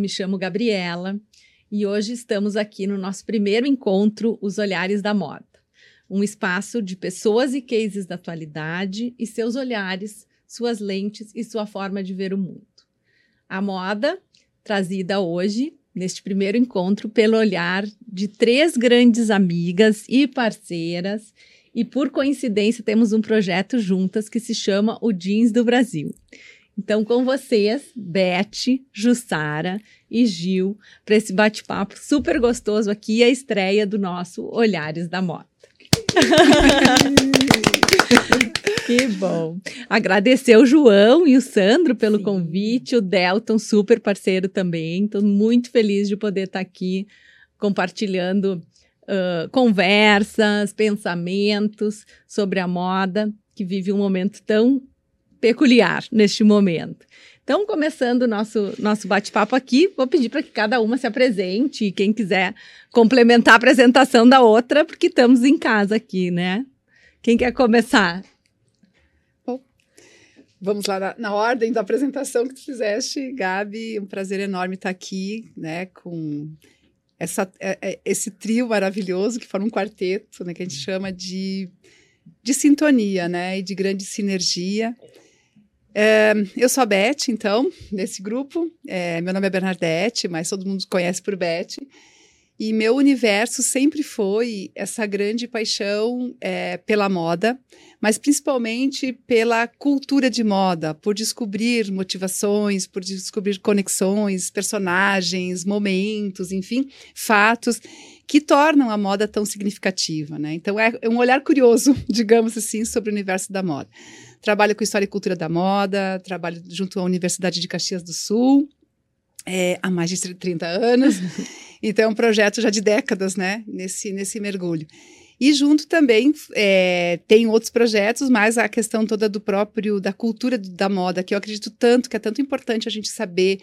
Me chamo Gabriela e hoje estamos aqui no nosso primeiro encontro Os Olhares da Moda, um espaço de pessoas e cases da atualidade e seus olhares, suas lentes e sua forma de ver o mundo. A moda trazida hoje neste primeiro encontro pelo olhar de três grandes amigas e parceiras e por coincidência temos um projeto juntas que se chama o Jeans do Brasil. Então, com vocês, Beth, Jussara e Gil, para esse bate-papo super gostoso aqui, a estreia do nosso Olhares da Moda. que bom. Agradecer o João e o Sandro pelo Sim. convite, o Delton, super parceiro também. Estou muito feliz de poder estar aqui compartilhando uh, conversas, pensamentos sobre a moda, que vive um momento tão peculiar neste momento. Então, começando o nosso, nosso bate-papo aqui, vou pedir para que cada uma se apresente e quem quiser complementar a apresentação da outra, porque estamos em casa aqui, né? Quem quer começar? Bom, vamos lá na, na, ordem da apresentação que tu fizeste, Gabi. Um prazer enorme estar aqui, né, com essa, é, é, esse trio maravilhoso que forma um quarteto, né, que a gente chama de, de sintonia, né, e de grande sinergia. É, eu sou a Beth, então, desse grupo. É, meu nome é Bernadette, mas todo mundo conhece por Beth. E meu universo sempre foi essa grande paixão é, pela moda, mas principalmente pela cultura de moda, por descobrir motivações, por descobrir conexões, personagens, momentos, enfim, fatos que tornam a moda tão significativa, né? Então é um olhar curioso, digamos assim, sobre o universo da moda. Trabalho com História e Cultura da Moda, trabalho junto à Universidade de Caxias do Sul é, há mais de 30 anos. então, é um projeto já de décadas, né, nesse, nesse mergulho. E junto também é, tem outros projetos, mas a questão toda do próprio, da cultura da moda, que eu acredito tanto, que é tanto importante a gente saber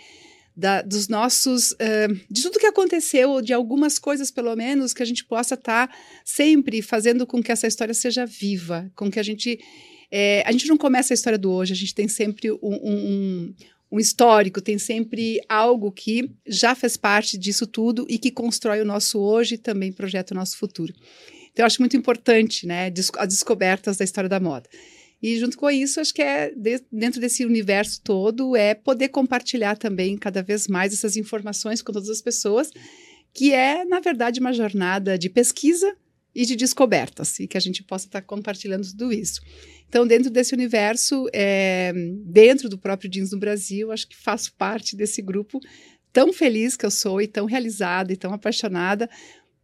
da, dos nossos, uh, de tudo que aconteceu, de algumas coisas pelo menos, que a gente possa estar tá sempre fazendo com que essa história seja viva, com que a gente é, a gente não começa a história do hoje, a gente tem sempre um, um, um, histórico, tem sempre algo que já fez parte disso tudo e que constrói o nosso hoje e também projeta o nosso futuro. Então, eu acho muito importante né, as descobertas da história da moda. E junto com isso, acho que é de, dentro desse universo todo, é poder compartilhar também cada vez mais essas informações com todas as pessoas, que é, na verdade, uma jornada de pesquisa e de descobertas, e que a gente possa estar compartilhando tudo isso. Então, dentro desse universo, é, dentro do próprio Jeans no Brasil, acho que faço parte desse grupo tão feliz que eu sou e tão realizada e tão apaixonada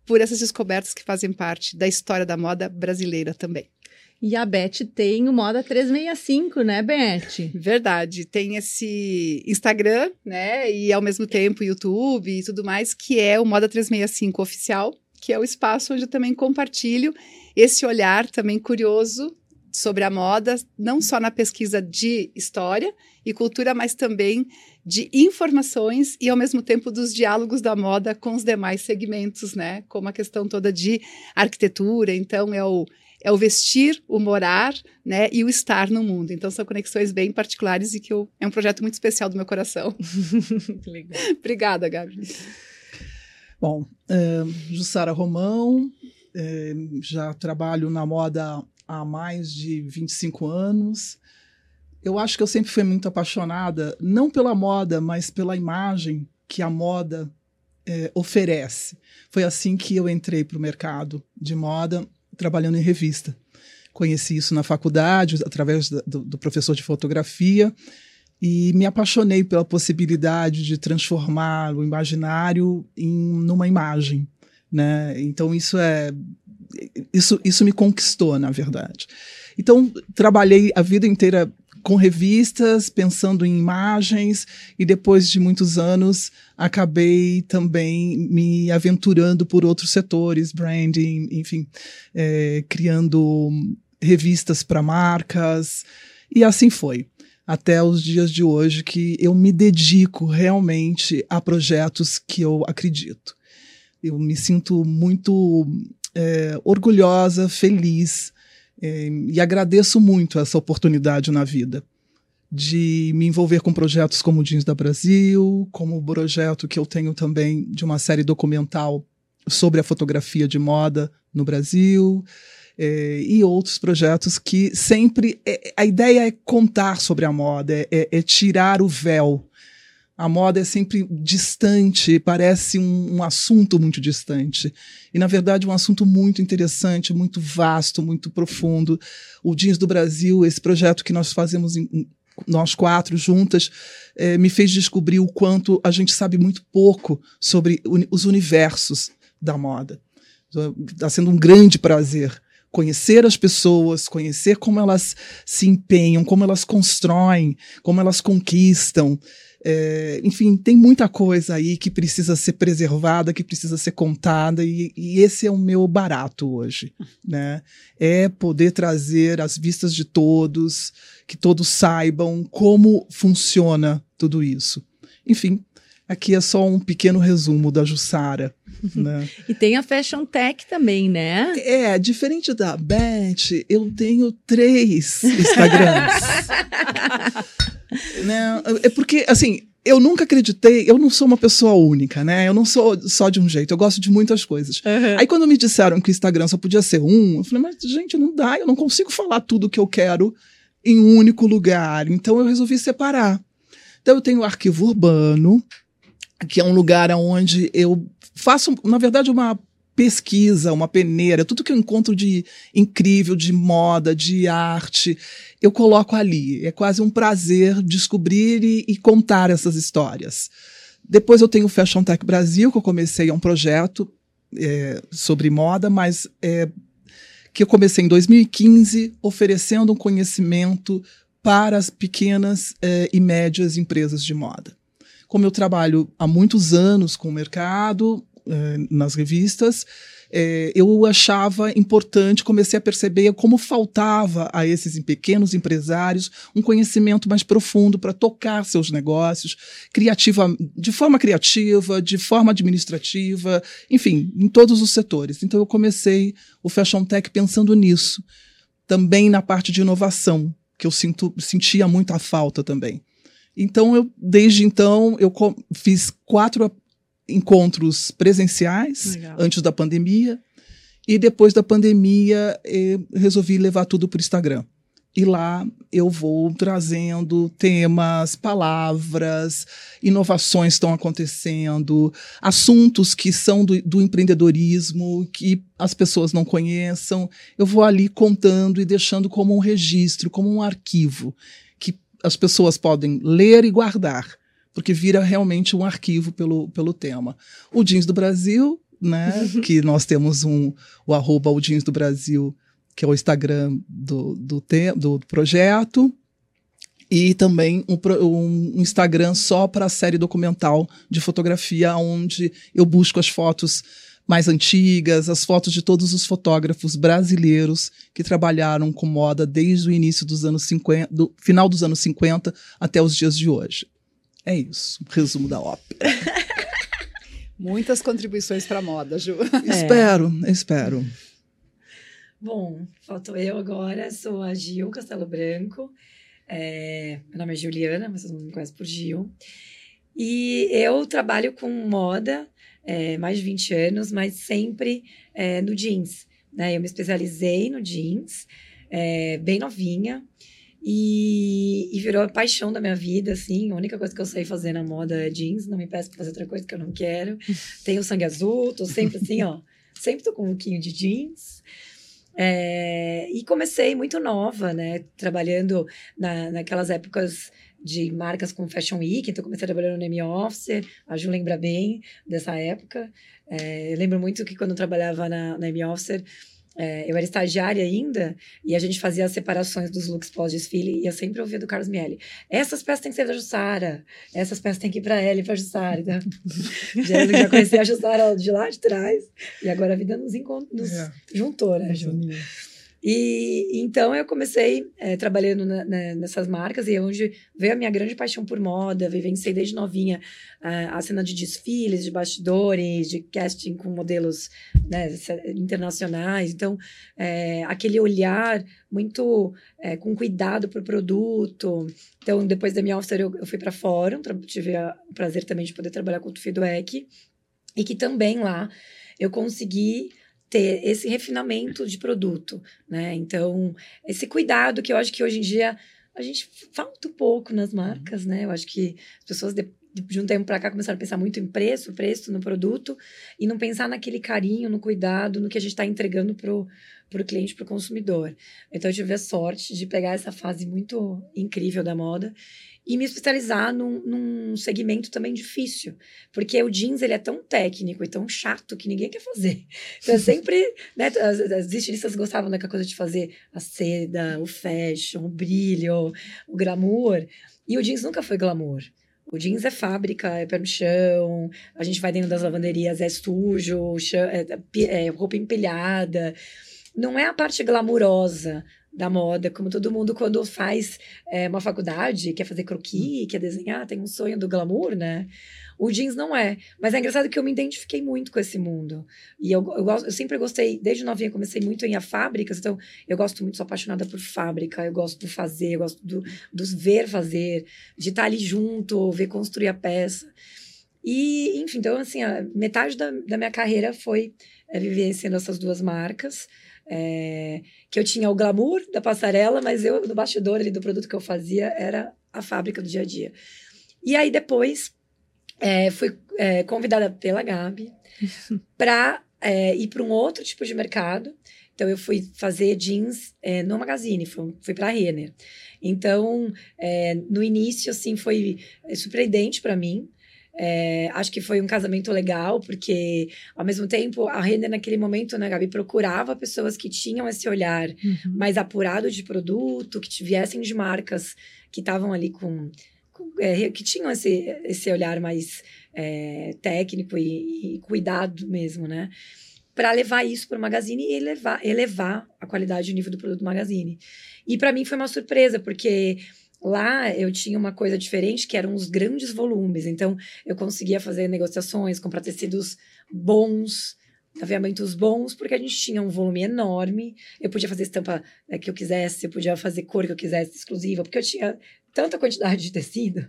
por essas descobertas que fazem parte da história da moda brasileira também. E a Beth tem o Moda 365, né, Beth? Verdade. Tem esse Instagram, né? E ao mesmo tempo YouTube e tudo mais, que é o Moda 365 oficial que é o espaço onde eu também compartilho esse olhar também curioso sobre a moda, não só na pesquisa de história e cultura, mas também de informações e, ao mesmo tempo, dos diálogos da moda com os demais segmentos, né? Como a questão toda de arquitetura, então é o, é o vestir, o morar, né? E o estar no mundo. Então, são conexões bem particulares e que eu, é um projeto muito especial do meu coração. Legal. Obrigada, Gabi. Bom, é, Jussara Romão, é, já trabalho na moda há mais de 25 anos. Eu acho que eu sempre fui muito apaixonada, não pela moda, mas pela imagem que a moda é, oferece. Foi assim que eu entrei para o mercado de moda, trabalhando em revista. Conheci isso na faculdade, através do, do professor de fotografia, e me apaixonei pela possibilidade de transformar o imaginário em numa imagem, né? Então isso é isso isso me conquistou, na verdade. Então trabalhei a vida inteira com revistas, pensando em imagens, e depois de muitos anos acabei também me aventurando por outros setores, branding, enfim, é, criando revistas para marcas, e assim foi até os dias de hoje que eu me dedico realmente a projetos que eu acredito. Eu me sinto muito é, orgulhosa, feliz é, e agradeço muito essa oportunidade na vida de me envolver com projetos como o Jeans da Brasil, como o projeto que eu tenho também de uma série documental sobre a fotografia de moda no Brasil. É, e outros projetos que sempre. É, a ideia é contar sobre a moda, é, é, tirar o véu a moda é sempre distante, parece um, um, assunto muito distante. E, na verdade, um assunto muito interessante, muito vasto, muito profundo. O Jeans do Brasil, esse projeto que nós fazemos, em, nós quatro juntas, é, me fez descobrir o quanto a gente sabe muito pouco sobre os universos da moda. Está sendo um grande prazer conhecer as pessoas, conhecer como elas se empenham, como elas constroem, como elas conquistam. É, enfim, tem muita coisa aí que precisa ser preservada, que precisa ser contada, e, e, esse é o meu barato hoje. Né? É poder trazer as vistas de todos, que todos saibam como funciona tudo isso. Enfim, aqui é só um pequeno resumo da Jussara. Né? e tem a Fashion Tech também, né? É, diferente da Beth, eu tenho três Instagrams. né? É porque, assim, eu nunca acreditei, eu não sou uma pessoa única, né? Eu não sou só de um jeito, eu gosto de muitas coisas. Uhum. Aí quando me disseram que o Instagram só podia ser um, eu falei, mas gente, não dá, eu não consigo falar tudo o que eu quero em um único lugar. Então eu resolvi separar. Então eu tenho o arquivo urbano, que é um lugar onde eu faço, na verdade, uma pesquisa, uma peneira, tudo que eu encontro de incrível, de moda, de arte, eu coloco ali. É quase um prazer descobrir e, e contar essas histórias. Depois eu tenho o Fashion Tech Brasil, que eu comecei, é um projeto é, sobre moda, mas é, que eu comecei em 2015, oferecendo um conhecimento para as pequenas é, e médias empresas de moda. Como eu trabalho há muitos anos com o mercado, eh, nas revistas, é, eu achava importante, comecei a perceber como faltava a esses pequenos empresários um conhecimento mais profundo para tocar seus negócios, criativa, de forma criativa, de forma administrativa, enfim, em todos os setores. Então eu comecei o Fashion Tech pensando nisso, também na parte de inovação, que eu sinto, sentia muita falta também. Então, eu, desde então, eu fiz quatro encontros presenciais Legal. antes da pandemia e depois da pandemia eh, resolvi levar tudo para o Instagram. E lá eu vou trazendo temas, palavras, inovações estão acontecendo, assuntos que são do, do, empreendedorismo, que as pessoas não conheçam. Eu vou ali contando e deixando como um registro, como um arquivo, as pessoas podem ler e guardar porque vira realmente um arquivo pelo, pelo tema. O Jeans do Brasil, né, que nós temos um, o arroba o Jeans do Brasil, que é o Instagram do, do, te, do projeto, e também um, um Instagram só para a série documental de fotografia, onde eu busco as fotos mais antigas, as fotos de todos os fotógrafos brasileiros que trabalharam com moda desde o início dos anos 50, do final dos anos 50 até os dias de hoje. É isso, resumo da ópera. Muitas contribuições para a moda, Ju. É. Espero, espero. Bom, faltou eu agora, sou a Gil Castelo Branco. É, meu nome é Juliana, mas vocês não me conhecem por Gil. E eu trabalho com moda é, mais de 20 anos, mas sempre é, no jeans. Né? Eu me especializei no jeans, é, bem novinha. E, e, virou a paixão da minha vida, assim. A única coisa que eu sei fazer na moda é jeans. Não me peço pra fazer outra coisa que eu não quero. Tenho sangue azul, tô sempre assim, ó. Sempre tô com um lookinho de jeans. É, e comecei muito nova, né? Trabalhando na, naquelas épocas de marcas como Fashion Week. Então, comecei trabalhando no M Officer. A Ju lembra bem dessa época. É, lembro muito que quando eu trabalhava na, na M Officer é, eu era estagiária ainda e a gente fazia as separações dos looks pós-desfile e eu sempre ouvia do Carlos Miele. Essas peças têm que ser da Jussara, essas peças têm que ir para ela e para Jussara. Já, já conheci a Jussara de lá de trás e agora a vida nos, nos é. juntou, né, Ju? E então eu comecei é, trabalhando na, na, nessas marcas e é onde veio a minha grande paixão por moda. Vivenciei desde novinha a, a cena de desfiles, de bastidores, de casting com modelos né, internacionais. Então, é, aquele olhar muito é, com cuidado para o produto. Então, depois da minha officer, eu, eu fui para Fórum, tive a, o prazer também de poder trabalhar com o Tufidoec, e que também lá eu consegui ter esse refinamento de produto, né? Então, esse cuidado que eu acho que hoje em dia a gente falta um pouco nas marcas, né? Eu acho que as pessoas de, de um tempo para cá começaram a pensar muito em preço, preço no produto e não pensar naquele carinho, no cuidado, no que a gente está entregando pro para o cliente, para o consumidor. Então, eu tive a sorte de pegar essa fase muito incrível da moda e me especializar num, num, segmento também difícil, porque o jeans ele é tão técnico e tão chato que ninguém quer fazer. Então, é sempre, né, as, as estilistas gostavam daquela coisa de fazer a seda, o fashion, o brilho, o glamour, e o jeans nunca foi glamour. O jeans é fábrica, é pé no chão, a gente vai dentro das lavanderias, é sujo, chão, é, é, roupa empilhada. Não é a parte glamurosa da moda, como todo mundo quando faz é, uma faculdade, quer fazer croquis, hum. quer desenhar, tem um sonho do glamour, né? O jeans não é. Mas é engraçado que eu me identifiquei muito com esse mundo. E eu, eu, eu sempre gostei, desde novinha, comecei muito em a fábricas, então eu gosto muito, sou apaixonada por fábrica, eu gosto do fazer, eu gosto do, dos ver fazer, de estar ali junto, ver construir a peça. E, enfim, então, assim, metade da, da minha carreira foi é, vivenciando essas duas marcas. É, que eu tinha o glamour da passarela, mas eu, no bastidor ali do produto que eu fazia, era a fábrica do dia a dia. E aí depois é, fui é, convidada pela Gabi para é, ir para um outro tipo de mercado. Então eu fui fazer jeans é, no Magazine, fui, fui para a Renner. Então, é, no início, assim, foi surpreendente para mim, é, acho que foi um casamento legal, porque ao mesmo tempo a Renner naquele momento, né, Gabi, procurava pessoas que tinham esse olhar uhum. mais apurado de produto, que viessem de marcas que estavam ali com. É, que tinham esse, esse olhar mais é, técnico e, e, cuidado mesmo, né? Para levar isso para o Magazine e elevar, elevar a qualidade e o nível do produto do Magazine. E para mim foi uma surpresa, porque Lá eu tinha uma coisa diferente, que eram os grandes volumes. Então, eu conseguia fazer negociações, comprar tecidos bons, aviamentos bons, porque a gente tinha um volume enorme. Eu podia fazer estampa né, que eu quisesse, eu podia fazer cor que eu quisesse, exclusiva, porque eu tinha tanta quantidade de tecido.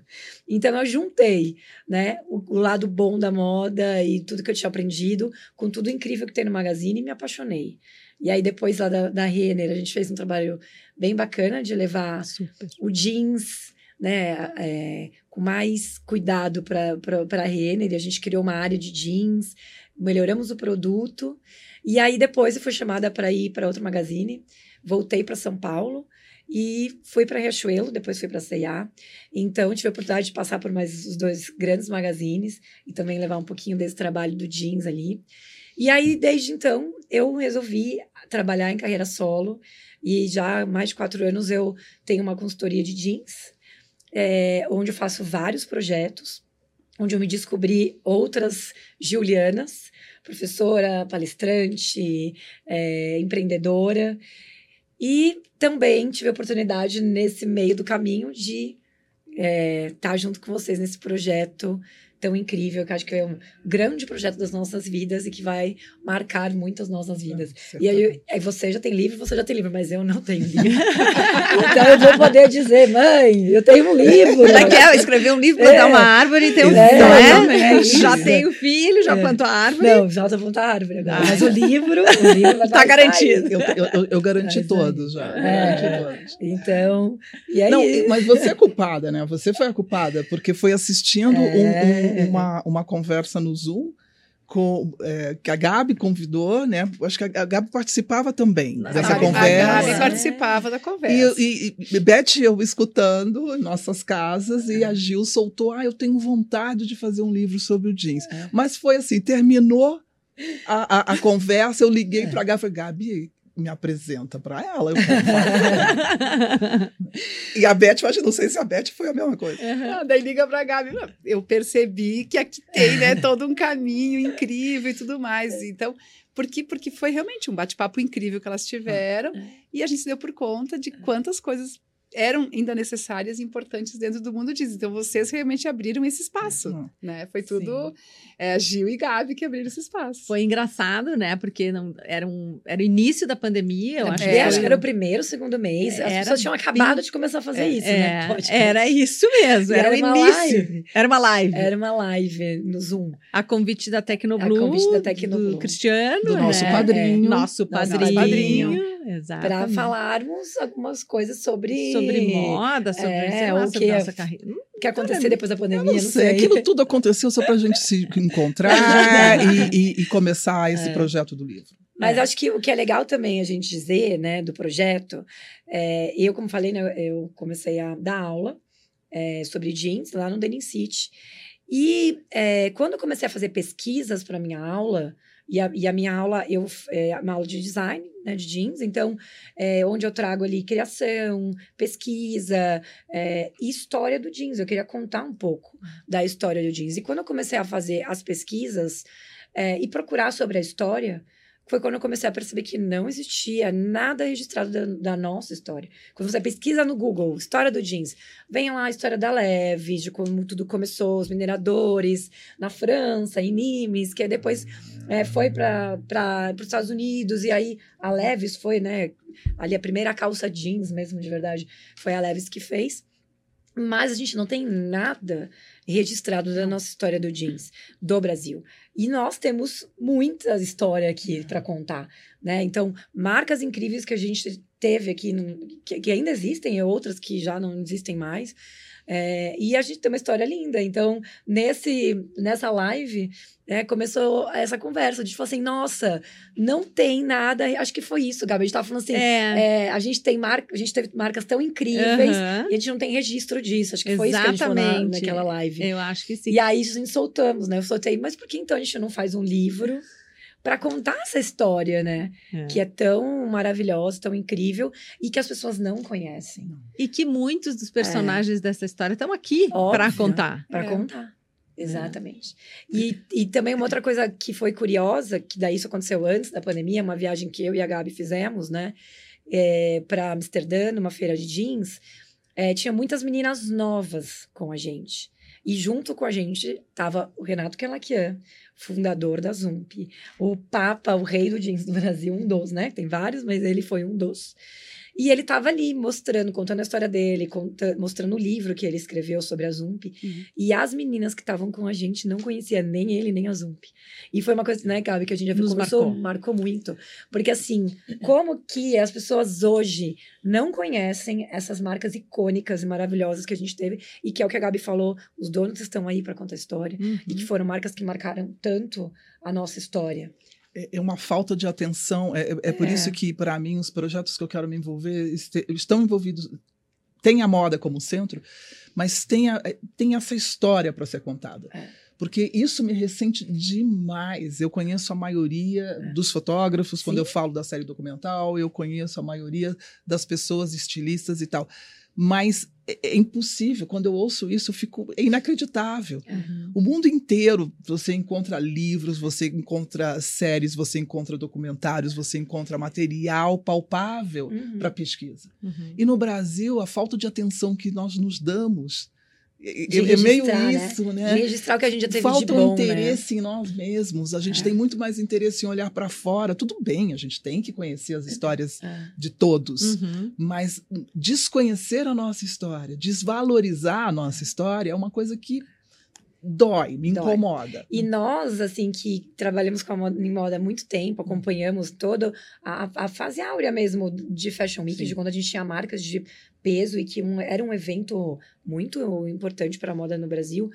Então, eu juntei né, o, o lado bom da moda e tudo que eu tinha aprendido com tudo incrível que tem no Magazine e me apaixonei. E aí, depois lá da, da Renner, a gente fez um trabalho bem bacana de levar Super. o jeans, né, é, com mais cuidado para a Renner. E a gente criou uma área de jeans, melhoramos o produto. E aí, depois, eu fui chamada para ir para outro magazine. Voltei para São Paulo e fui para Riachuelo, depois fui para C&A. Então, tive a oportunidade de passar por mais os dois grandes magazines e também levar um pouquinho desse trabalho do jeans ali. E aí, desde então, eu resolvi trabalhar em carreira solo. E já há mais de quatro anos eu tenho uma consultoria de jeans, é, onde eu faço vários projetos, onde eu me descobri outras Julianas, professora, palestrante, é, empreendedora. E também tive a oportunidade, nesse meio do caminho, de estar é, tá junto com vocês nesse projeto tão incrível, que acho que é um grande projeto das nossas vidas e que vai marcar muitas nossas vidas. É, e aí, aí, você já tem livro, você já tem livro, mas eu não tenho livro. então eu vou poder dizer, mãe, eu tenho um livro. Escrever um livro, plantar é. uma árvore e ter um é, filho, não é? é já tenho filho, já é. plantou a árvore. Não, já estou plantando a árvore agora. Ah. Mas o livro, o livro está garantido. Eu, eu, eu, garanti mas, todos já. É. Todos. Então, e aí... Não, mas você é culpada, né? Você foi a culpada, porque foi assistindo um, um uma, uma conversa no Zoom com, é, que a Gabi convidou, né? Acho que a Gabi participava também Nossa, dessa a conversa. A Gabi participava da conversa. E, e, e Beth eu escutando em nossas casas é. e a Gil soltou, ah, eu tenho vontade de fazer um livro sobre o jeans. É. Mas foi assim, terminou a, a, a conversa, eu liguei é. para a Gabi e falei, Gabi, me apresenta para ela. Eu e a Beth, mas não sei se a Beth foi a mesma coisa. Uhum. Ah, daí liga pra Gabi. Eu percebi que aqui tem né, todo um caminho incrível e tudo mais. Então, Por quê? Porque foi realmente um bate-papo incrível que elas tiveram É. e a gente se deu por conta de quantas coisas eram ainda necessárias e importantes dentro do mundo disso. Então, vocês realmente abriram esse espaço, Hum. né? Foi tudo é, Gil e Gabi que abriram esse espaço. Foi engraçado, né? Porque não, era, um, era o início da pandemia, eu acho É, que acho foi- que era o primeiro, segundo mês. As Era pessoas tinham acabado de começar a fazer É, isso, é, né? Podcast. Era isso mesmo, era, era o uma início. live. Era uma live. Era uma live no Zoom. A convite da Tecnoblue, A convite da Tecnoblue. do Cristiano, Do nosso né? padrinho. Nosso Nosso padrinho. Para falarmos algumas coisas sobre, Sobre moda, sobre, É, lá, o que é- nossa carreira. O que aconteceu depois da Eu pandemia. não sei, aquilo tudo aconteceu só para a gente se encontrar e, e- e começar esse É. projeto do livro. Mas É. acho que o que é legal também a gente dizer, né, do projeto, é, eu, como falei, né, eu comecei a dar aula é, sobre jeans lá no Denim City. E é, quando eu comecei a fazer pesquisas para minha aula, e a, e a minha aula, eu é uma aula de design, né, de jeans, então, é, onde eu trago ali criação, pesquisa é, e história do jeans. Eu queria contar um pouco da história do jeans. E quando eu comecei a fazer as pesquisas é, e procurar sobre a história, foi quando eu comecei a perceber que não existia nada registrado da, da nossa história. Quando você pesquisa no Google, história do jeans, vem lá a história da Leve, de como tudo começou, os mineradores na França, em Nimes, que depois é, foi para os Estados Unidos, e aí a Levis foi, né, ali a primeira calça jeans mesmo, de verdade, foi a Levis que fez. Mas a gente não tem nada registrado da nossa história do jeans do Brasil. E nós temos muita história aqui para contar, né? Então, marcas incríveis que a gente teve aqui, que ainda existem, e outras que já não existem mais. É, e a gente tem uma história linda. Então, nesse, nessa live, né, começou essa conversa. A gente falou assim: nossa, não tem nada. Acho que foi isso, Gabi. A gente tava falando assim: É. é, a gente tem marca, a gente teve marcas tão incríveis aham. e a gente não tem registro disso. Acho que foi isso que a gente falou na, Exatamente. naquela live. Eu acho que sim. E aí a gente soltamos, né? Eu soltei, mas por que então a gente não faz um livro para contar essa história, né? É. Que é tão maravilhosa, tão incrível e que as pessoas não conhecem. E que muitos dos personagens dessa história estão aqui para contar. Para É. contar. Exatamente. E, e também uma outra coisa que foi curiosa, que daí isso aconteceu antes da pandemia, uma viagem que eu e a Gabi fizemos, né? para Amsterdã, numa feira de jeans, é, tinha muitas meninas novas com a gente. E junto com a gente tava o Renato Kelakian, fundador da Zump. O Papa, o rei do jeans do Brasil, um dos, né? Tem vários, mas ele foi um dos. E ele tava ali mostrando, contando a história dele, conta- mostrando o livro que ele escreveu sobre a Zump. Uhum. E as meninas que estavam com a gente não conheciam nem ele, nem a Zump. E foi uma coisa, né, Gabi, que a gente já Nos conversou, marcou. marcou muito. Porque assim, como que as pessoas hoje não conhecem essas marcas icônicas e maravilhosas que a gente teve, e que é o que a Gabi falou, os donos estão aí para contar a história, Uhum. e que foram marcas que marcaram tanto a nossa história. É- É uma falta de atenção. É, é- é por É. isso que, para mim, os projetos que eu quero me envolver este- estão envolvidos. Tem a moda como centro, mas tem, a- é, tem essa história para ser contada. É. Porque isso me ressente demais. Eu conheço a maioria dos fotógrafos, quando Sim. eu falo da série documental, eu conheço a maioria das pessoas estilistas e tal. Mas é, é impossível. Quando eu ouço isso, eu fico. É inacreditável. Uhum. O mundo inteiro você encontra livros, você encontra séries, você encontra documentários, você encontra material palpável Uhum. para pesquisa. Uhum. E no Brasil, a falta de atenção que nós nos damos é, é- é meio né? isso, De né? registrar o que a gente já teve Falta de bom, um né? interesse em nós mesmos. A gente É. tem muito mais interesse em olhar para fora. Tudo bem, a gente tem que conhecer as histórias É. de todos. Uhum. Mas desconhecer a nossa história, desvalorizar a nossa história é uma coisa que dói, me Dói. incomoda. E nós, assim, que trabalhamos com a moda, em moda há muito tempo, acompanhamos toda a, a fase áurea mesmo de Fashion Week, Sim. de quando a gente tinha marcas de peso e que um- era um evento muito importante para a moda no Brasil,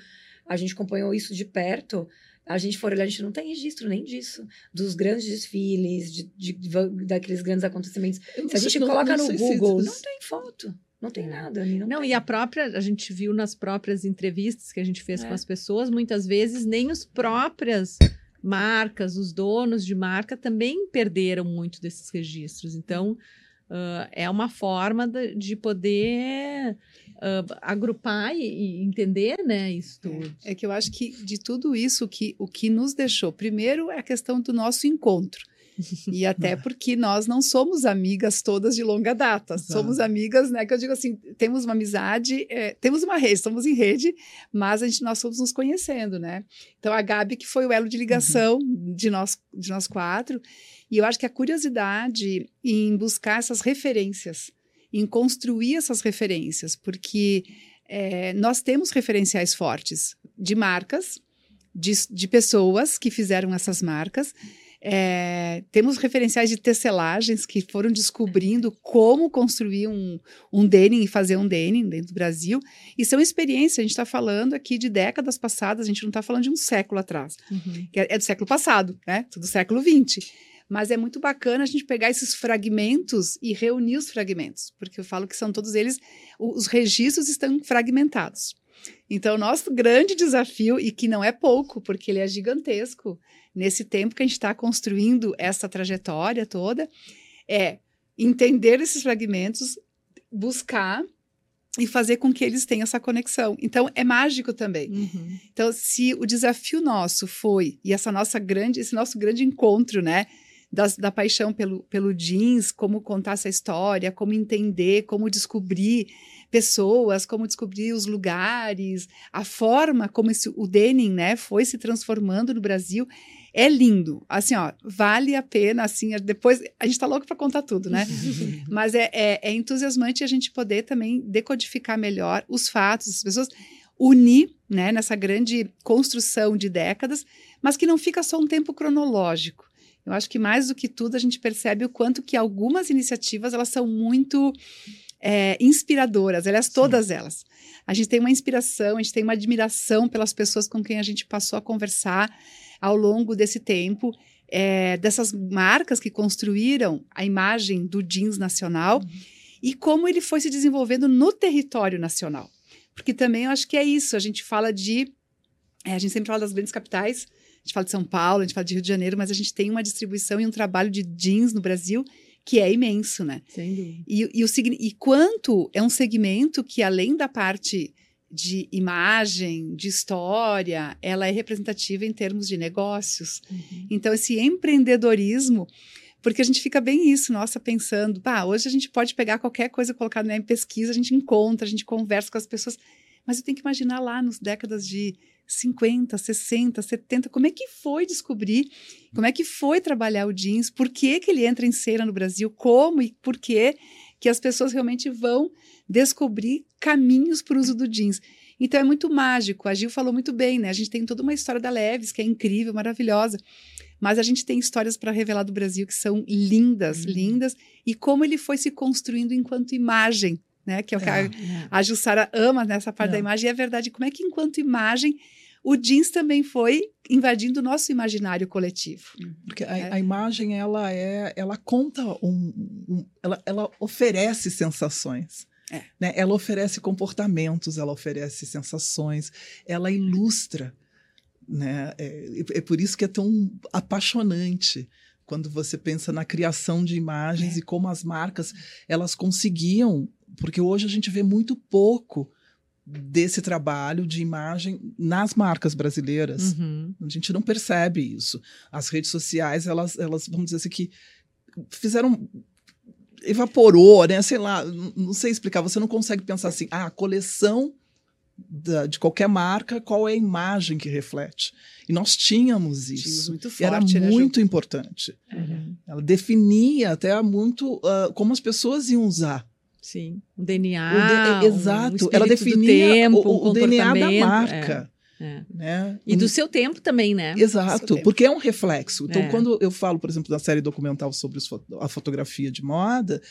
a gente acompanhou isso de perto. A gente for olhar, a gente não tem registro nem disso, dos grandes desfiles, de, de- daqueles grandes acontecimentos. Se a gente não- coloca não no sei se- Google, não tem foto, não tem nada. Não, Não, tem. e a própria, a gente viu nas próprias entrevistas que a gente fez É. com as pessoas, muitas vezes nem os próprias marcas, os donos de marca também perderam muito desses registros. Então, ah, é uma forma de, de poder uh, agrupar e, e, entender, né, isso tudo. É, é, que eu acho que de tudo isso, que, o que nos deixou, primeiro é a questão do nosso encontro. E até porque nós não somos amigas todas de longa data. Exato. Somos amigas, né? Que eu digo assim, temos uma amizade, é, temos uma rede, estamos em rede, mas a gente, nós somos nos conhecendo, né? Então a Gabi, que foi o elo de ligação uhum. de, nós, de nós quatro, e eu acho que a curiosidade em buscar essas referências, em construir essas referências, porque é, nós temos referenciais fortes de marcas, de, de pessoas que fizeram essas marcas. É, temos referenciais de tecelagens que foram descobrindo como construir um, um denim e fazer um denim dentro do Brasil. E são experiências, a gente está falando aqui de décadas passadas, a gente não está falando de um século atrás, uhum. é, é, do século passado, né? Do século XX. Mas é muito bacana a gente pegar esses fragmentos e reunir os fragmentos, porque eu falo que são todos eles, os registros estão fragmentados. Então, nosso grande desafio, e que não é pouco, porque ele é gigantesco, nesse tempo que a gente está construindo essa trajetória toda, é entender esses fragmentos, buscar e fazer com que eles tenham essa conexão. Então, é mágico também. Uhum. Então, se o desafio nosso foi, e essa nossa grande, esse nosso grande encontro, né? das, da paixão pelo, pelo jeans, como contar essa história, como entender, como descobrir pessoas, como descobrir os lugares, a forma como esse, o denim, né, foi se transformando no Brasil. É lindo, assim, ó, vale a pena, assim, depois, a gente tá louco para contar tudo, né? Mas é, é, é entusiasmante a gente poder também decodificar melhor os fatos, as pessoas unir, né, nessa grande construção de décadas, mas que não fica só um tempo cronológico. Eu acho que mais do que tudo a gente percebe o quanto que algumas iniciativas elas são muito é, inspiradoras, aliás, todas Sim. elas. A gente tem uma inspiração, a gente tem uma admiração pelas pessoas com quem a gente passou a conversar ao longo desse tempo, é, dessas marcas que construíram a imagem do jeans nacional uhum. e como ele foi se desenvolvendo no território nacional. Porque também eu acho que é isso, a gente fala de. É, a gente sempre fala das grandes capitais, a gente fala de São Paulo, a gente fala de Rio de Janeiro, mas a gente tem uma distribuição e um trabalho de jeans no Brasil que é imenso, né? Sem dúvida. E, e, o, e quanto é um segmento que, além da parte de imagem, de história, ela é representativa em termos de negócios. Uhum. Então, esse empreendedorismo, porque a gente fica bem isso, nossa, pensando, pá, hoje a gente pode pegar qualquer coisa, colocar né, em pesquisa, a gente encontra, a gente conversa com as pessoas, mas eu tenho que imaginar lá nos décadas de 50, 60, 70, como é que foi descobrir, como é que foi trabalhar o jeans, por que, que ele entra em cena no Brasil, como e por que que as pessoas realmente vão descobrir caminhos para o uso do jeans. Então é muito mágico. A Gil falou muito bem, né? A gente tem toda uma história da Leves que é incrível, maravilhosa. Mas a gente tem histórias para revelar do Brasil que são lindas, uhum. lindas, e como ele foi se construindo enquanto imagem, né? Que é o que é, a, é. a Jussara ama nessa parte é. da imagem. E é verdade, como é que enquanto imagem o jeans também foi invadindo o nosso imaginário coletivo. Porque a, é. a imagem, ela é, ela conta um, um ela, ela oferece sensações. É. Né? Ela oferece comportamentos, ela oferece sensações, ela ilustra. Né? É, é por isso que é tão apaixonante quando você pensa na criação de imagens é. e como as marcas elas conseguiam, porque hoje a gente vê muito pouco desse trabalho de imagem nas marcas brasileiras. Uhum. A gente não percebe isso. As redes sociais, elas, elas vamos dizer assim, que fizeram evaporou, né? Sei lá, não sei explicar. Você não consegue pensar assim, ah, a coleção da, de qualquer marca, qual é a imagem que reflete? E nós tínhamos isso. Tínhamos muito forte, era né, muito importante. Uhum. Ela definia até muito uh, como as pessoas iam usar Sim, o DNA. O de, exato, o ela definia tempo, o, o DNA da marca. É, é. Né? E do seu tempo também, né? Exato, porque é um reflexo. Então, é. quando eu falo, por exemplo, da série documental sobre a fotografia de moda,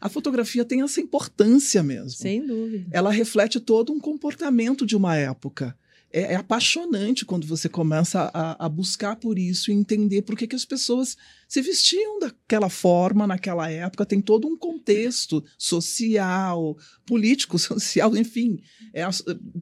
a fotografia tem essa importância mesmo. Sem dúvida. Ela reflete todo um comportamento de uma época é, é, apaixonante quando você começa a, a, buscar por isso e entender por que, que as pessoas se vestiam daquela forma naquela época. Tem todo um contexto social, político, social, enfim. É a,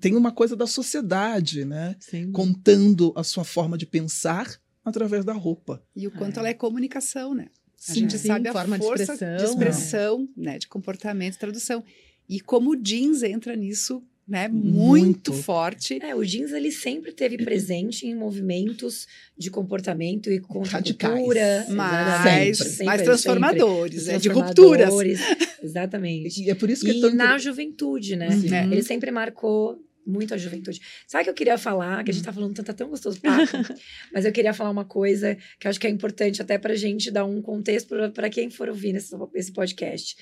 tem uma coisa da sociedade, né? Sim. Contando a sua forma de pensar através da roupa. E o quanto é. ela é comunicação, né? A sim, gente sim, sabe a forma força de expressão, de, expressão né, de comportamento, tradução. e como o jeans entra nisso, né? Muito, Muito. forte. É, o jeans ele sempre teve presente em movimentos de comportamento e contracultura. Radicais. Mais, Sempre, transformadores, sempre. né? de rupturas. Transformadores, Exatamente. E é por isso que é E tão na juventude, né? Uhum. Ele sempre marcou muito a juventude. Sabe o que eu queria falar? Que a gente tá falando tanto, tá tão gostoso papo. mas eu queria falar uma coisa que eu acho que é importante até pra gente dar um contexto para quem for ouvir nesse, esse podcast.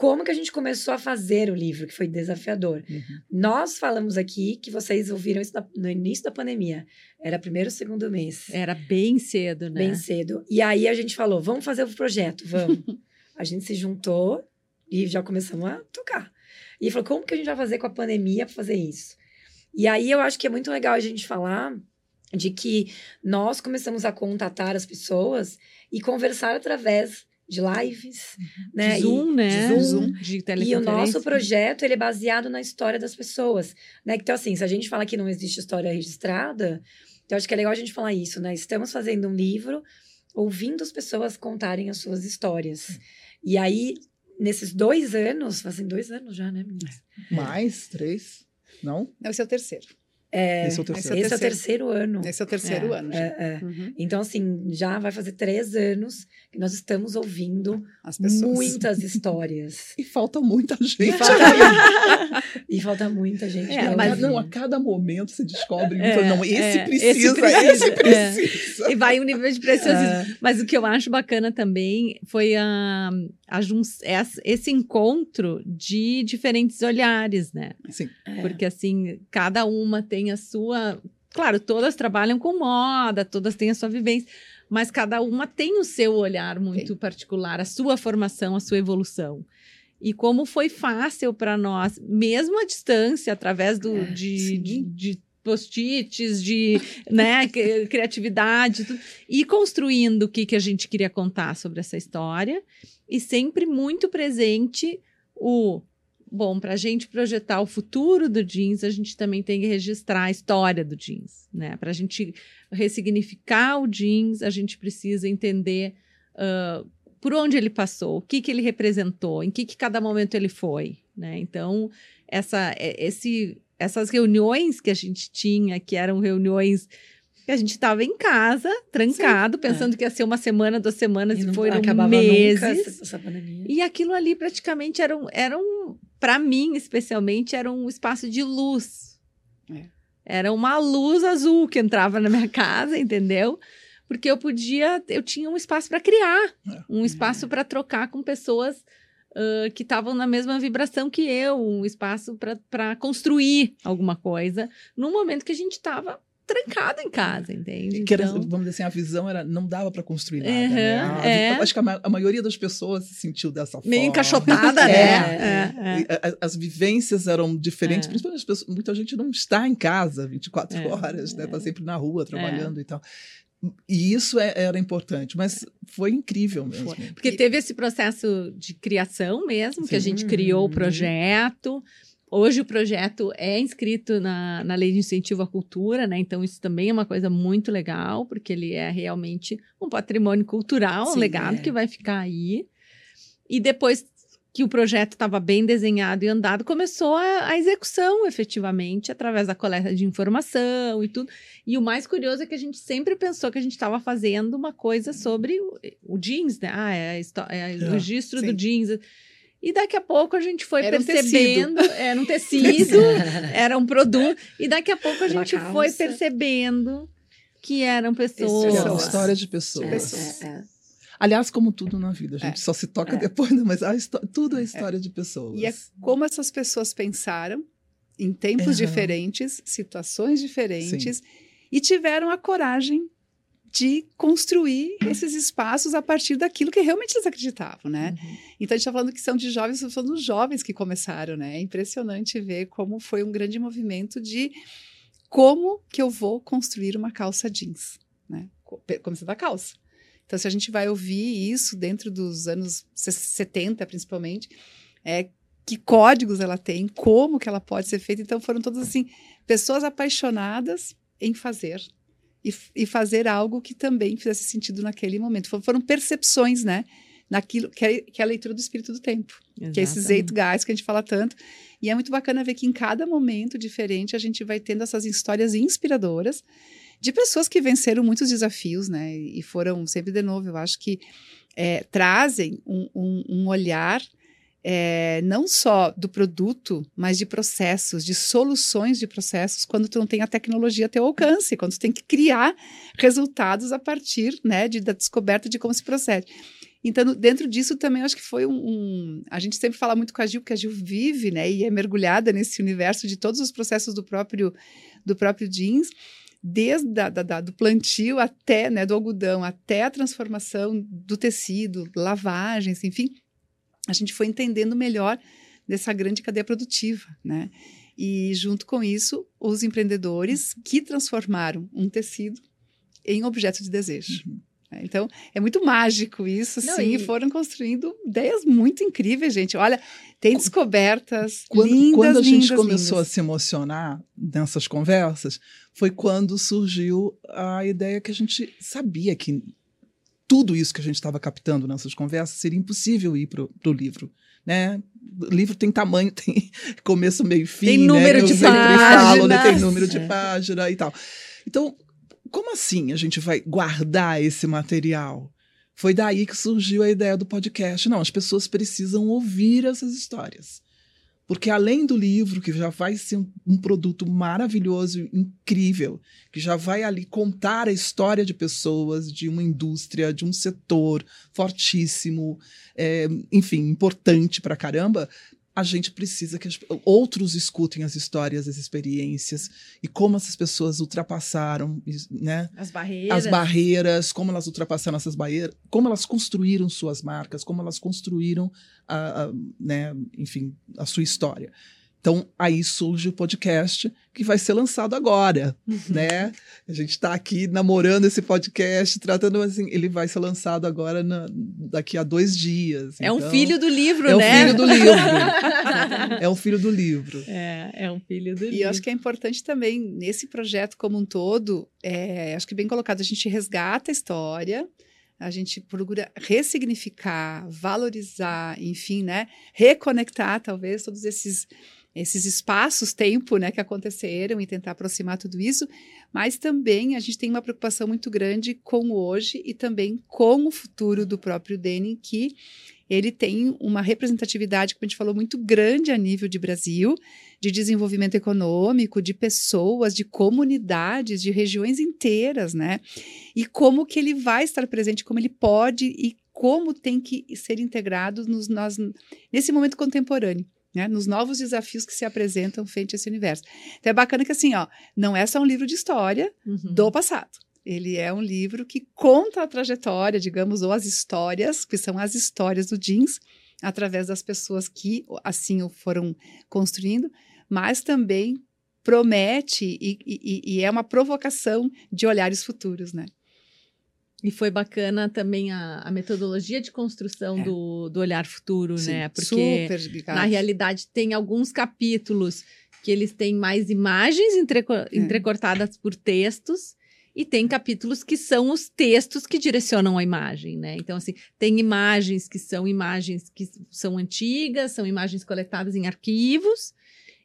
Como que a gente começou a fazer o livro, que foi desafiador. Uhum. Nós falamos aqui que vocês ouviram isso no início da pandemia. Era primeiro ou segundo mês. Era bem cedo, né? Bem cedo. E aí a gente falou, vamos fazer o projeto, vamos. a gente se juntou e já começamos a tocar. E falou, como que a gente vai fazer com a pandemia para fazer isso? E aí eu acho que é muito legal a gente falar de que nós começamos a contatar as pessoas e conversar através de lives, né? De E- Zoom, né? de Zoom. De e o nosso projeto, ele é baseado na história das pessoas, né? Então, assim, se a gente fala que não existe história registrada, então acho que é legal a gente falar isso, né? Estamos fazendo um livro ouvindo as pessoas contarem as suas histórias. E aí, nesses dois anos, fazem dois anos já, né, meninas? Mais? Três? Não? Não, esse é o terceiro. É, Esse é o esse terceiro. é esse é o terceiro. ano. Esse é o terceiro É, ano. já. É, é. Uhum. Então, assim, já vai fazer três anos que nós estamos ouvindo muitas histórias. E falta muita gente. E falta, e falta muita gente. É, mas não, a cada momento você descobre. É, não, esse é, precisa, esse esse precisa, precisa. é. E vai um nível de preciosismo. Mas o que eu acho bacana também foi a, a jun- essa- esse encontro de diferentes olhares, né? Sim. é. Porque assim, cada uma tem a sua. Claro, todas trabalham com moda, todas têm a sua vivência, mas cada uma tem o seu olhar muito particular, a sua formação, a sua evolução. E como foi fácil para nós, mesmo à distância, através do, É, de, sim. de, de post-its, de né, cri- criatividade, tudo, e construindo o que, que a gente queria contar sobre essa história, e sempre muito presente o Bom, para a gente projetar o futuro do jeans, a gente também tem que registrar a história do jeans, né? Para a gente ressignificar o jeans, a gente precisa entender ah, por onde ele passou, o que, que ele representou, em que, que cada momento ele foi, né? Então, essa, é- esse, essas reuniões que a gente tinha, que eram reuniões que a gente estava em casa, trancado, pensando que ia ser uma semana, duas semanas, E e, foram acabava meses. essa, pandemia. E aquilo ali praticamente era um, era um para mim especialmente, era um espaço de luz. É. Era uma luz azul que entrava na minha casa, entendeu? Porque eu podia, eu tinha um espaço para criar, É. um espaço para trocar com pessoas ah, que estavam na mesma vibração que eu, um espaço para construir alguma coisa, num momento que a gente estava trancado em casa, entende? Que era, Então- vamos dizer assim, a visão era não dava para construir nada. Uhum, né? A- é. Acho que a, a maioria das pessoas se sentiu dessa forma. meio encaixotada, É, né? é. É, As vivências eram diferentes, É. principalmente as pessoas, muita gente não está em casa 24 É, horas, né? Está sempre na rua trabalhando e tal. E isso era importante, mas foi incrível mesmo. Porque teve esse processo de criação mesmo, que a Sim. gente criou o Uhum. projeto. Hoje o projeto é inscrito na, na Lei de Incentivo à Cultura, né? Então isso também é uma coisa muito legal, porque ele é realmente um patrimônio cultural, um Sim, legado é. que vai ficar aí. E depois que o projeto estava bem desenhado e andado, começou a, a execução efetivamente, através da coleta de informação e tudo. E o mais curioso é que a gente sempre pensou que a gente estava fazendo uma coisa sobre o, o jeans, né? Ah, é, a é o É, registro sim. do jeans. E daqui a pouco a gente foi Era um percebendo, era um tecido, era um produto, e daqui a pouco a gente foi percebendo que eram pessoas. Eram Pessoas. histórias de pessoas. Pessoas. É, é. Aliás, como tudo na vida, a gente só se toca É. depois, né? mas tudo é história de pessoas. E é como essas pessoas pensaram em tempos diferentes, situações diferentes, e tiveram a coragem de construir esses espaços a partir daquilo que realmente eles acreditavam, né? Uhum. Então a gente está falando que são de jovens, são dos jovens que começaram, né? É impressionante ver como foi um grande movimento de como que eu vou construir uma calça jeans, né? Começando da calça. Então, se a gente vai ouvir isso dentro dos anos se- 70, principalmente, é que códigos ela tem, como que ela pode ser feita. Então, foram todas assim, pessoas apaixonadas em fazer. E, e fazer algo que também fizesse sentido naquele momento. Foram, percepções, né? naquilo que é, que é a leitura do espírito do tempo, Exatamente. que é esse zeitgeist que a gente fala tanto. E é muito bacana ver que em cada momento diferente a gente vai tendo essas histórias inspiradoras de pessoas que venceram muitos desafios, né? E foram sempre de novo, eu acho que é, trazem um, um, um olhar é, não só do produto, mas de processos, de soluções de processos, quando tu não tem a tecnologia a teu alcance, quando tu tem que criar resultados a partir né, de, da descoberta de como se procede. Então, dentro disso também acho que foi um, um, A gente sempre fala muito com a Gil, porque a Gil vive, né? E é mergulhada nesse universo de todos os processos do próprio, do próprio jeans, desde a, da, da, do plantio até, né, do algodão, até a transformação do tecido, lavagens, enfim. A gente foi entendendo melhor dessa grande cadeia produtiva, né? E junto com isso, os empreendedores que transformaram um tecido em objeto de desejo. Uhum. Então, é muito mágico isso, Não, sim. E... Foram construindo ideias muito incríveis, gente. Olha, tem descobertas quando, lindas, Quando a gente lindas, começou lindas. a se emocionar nessas conversas, foi quando surgiu a ideia que a gente sabia que tudo isso que a gente estava captando nessas conversas seria impossível ir para o livro. Né? O livro tem tamanho, tem começo, meio e fim. Tem número né? de páginas. né? Tem número de página e tal. Então, como assim a gente vai guardar esse material? Foi daí que surgiu a ideia do podcast. Não, as pessoas precisam ouvir essas histórias. Porque além do livro, que já vai ser um, um produto maravilhoso, incrível, que já vai ali contar a história de pessoas, de uma indústria, de um setor fortíssimo, é, enfim, importante pra caramba, a gente precisa que outros escutem as histórias, as experiências e como essas pessoas ultrapassaram, né? As barreiras. As barreiras, como elas ultrapassaram essas barreiras, como elas construíram suas marcas, como elas construíram, a, a né, enfim, a sua história. Então, aí surge o podcast que vai ser lançado agora, uhum. né? A gente está aqui namorando esse podcast, tratando assim, ele vai ser lançado agora na, daqui a dois dias. É então, um filho do livro, é né? É um filho do livro. é um filho do livro. É, é um filho do e livro. E acho que é importante também, nesse projeto como um todo, é, acho que bem colocado, a gente resgata a história, a gente procura ressignificar, valorizar, enfim, né? Reconectar, talvez, todos esses esses espaços-tempo né, que aconteceram e tentar aproximar tudo isso, mas também a gente tem uma preocupação muito grande com o hoje e também com o futuro do próprio Denim, que ele tem uma representatividade, como a gente falou, muito grande a nível de Brasil, de desenvolvimento econômico, de pessoas, de comunidades, de regiões inteiras, né? E como que ele vai estar presente, como ele pode e como tem que ser integrado nos, nós, nesse momento contemporâneo né, nos novos desafios que se apresentam frente a esse universo. Então é bacana que assim, ó, não é só um livro de história uhum. do passado. Ele é um livro que conta a trajetória, digamos, ou as histórias, que são as histórias do jeans, através das pessoas que assim o foram construindo, mas também promete e, e, e é uma provocação de olhares futuros, né? E foi bacana também a, a metodologia de construção é. do, do olhar futuro, Sim, né? Porque na realidade tem alguns capítulos que eles têm mais imagens entreco é. entrecortadas por textos e tem capítulos que são os textos que direcionam a imagem, né? Então, assim, tem imagens que são imagens que são antigas, são imagens coletadas em arquivos,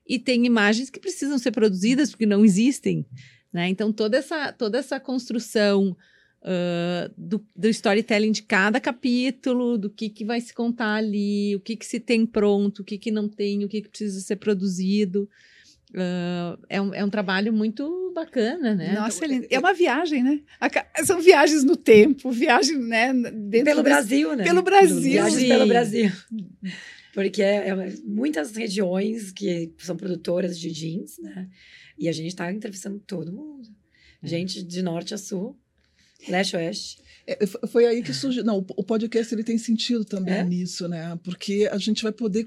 e tem imagens que precisam ser produzidas porque não existem, né? Então, toda essa, toda essa construção uh, do, do, storytelling de cada capítulo, do que, que vai se contar ali, o que, que se tem pronto, o que, que não tem, o que, que precisa ser produzido. Uh, é, um, é um trabalho muito bacana, né? Nossa, é, é uma viagem, né? São viagens no tempo, viagem, né? pelo Brasil, né? Pelo Brasil. Viagens Sim. pelo Brasil. Porque é, é, muitas regiões que são produtoras de jeans, né? E a gente está entrevistando todo mundo. É. Gente de norte a sul. Leste Oeste. É, foi aí que surgiu. Não, o podcast ele tem sentido também é? nisso, né? Porque a gente vai poder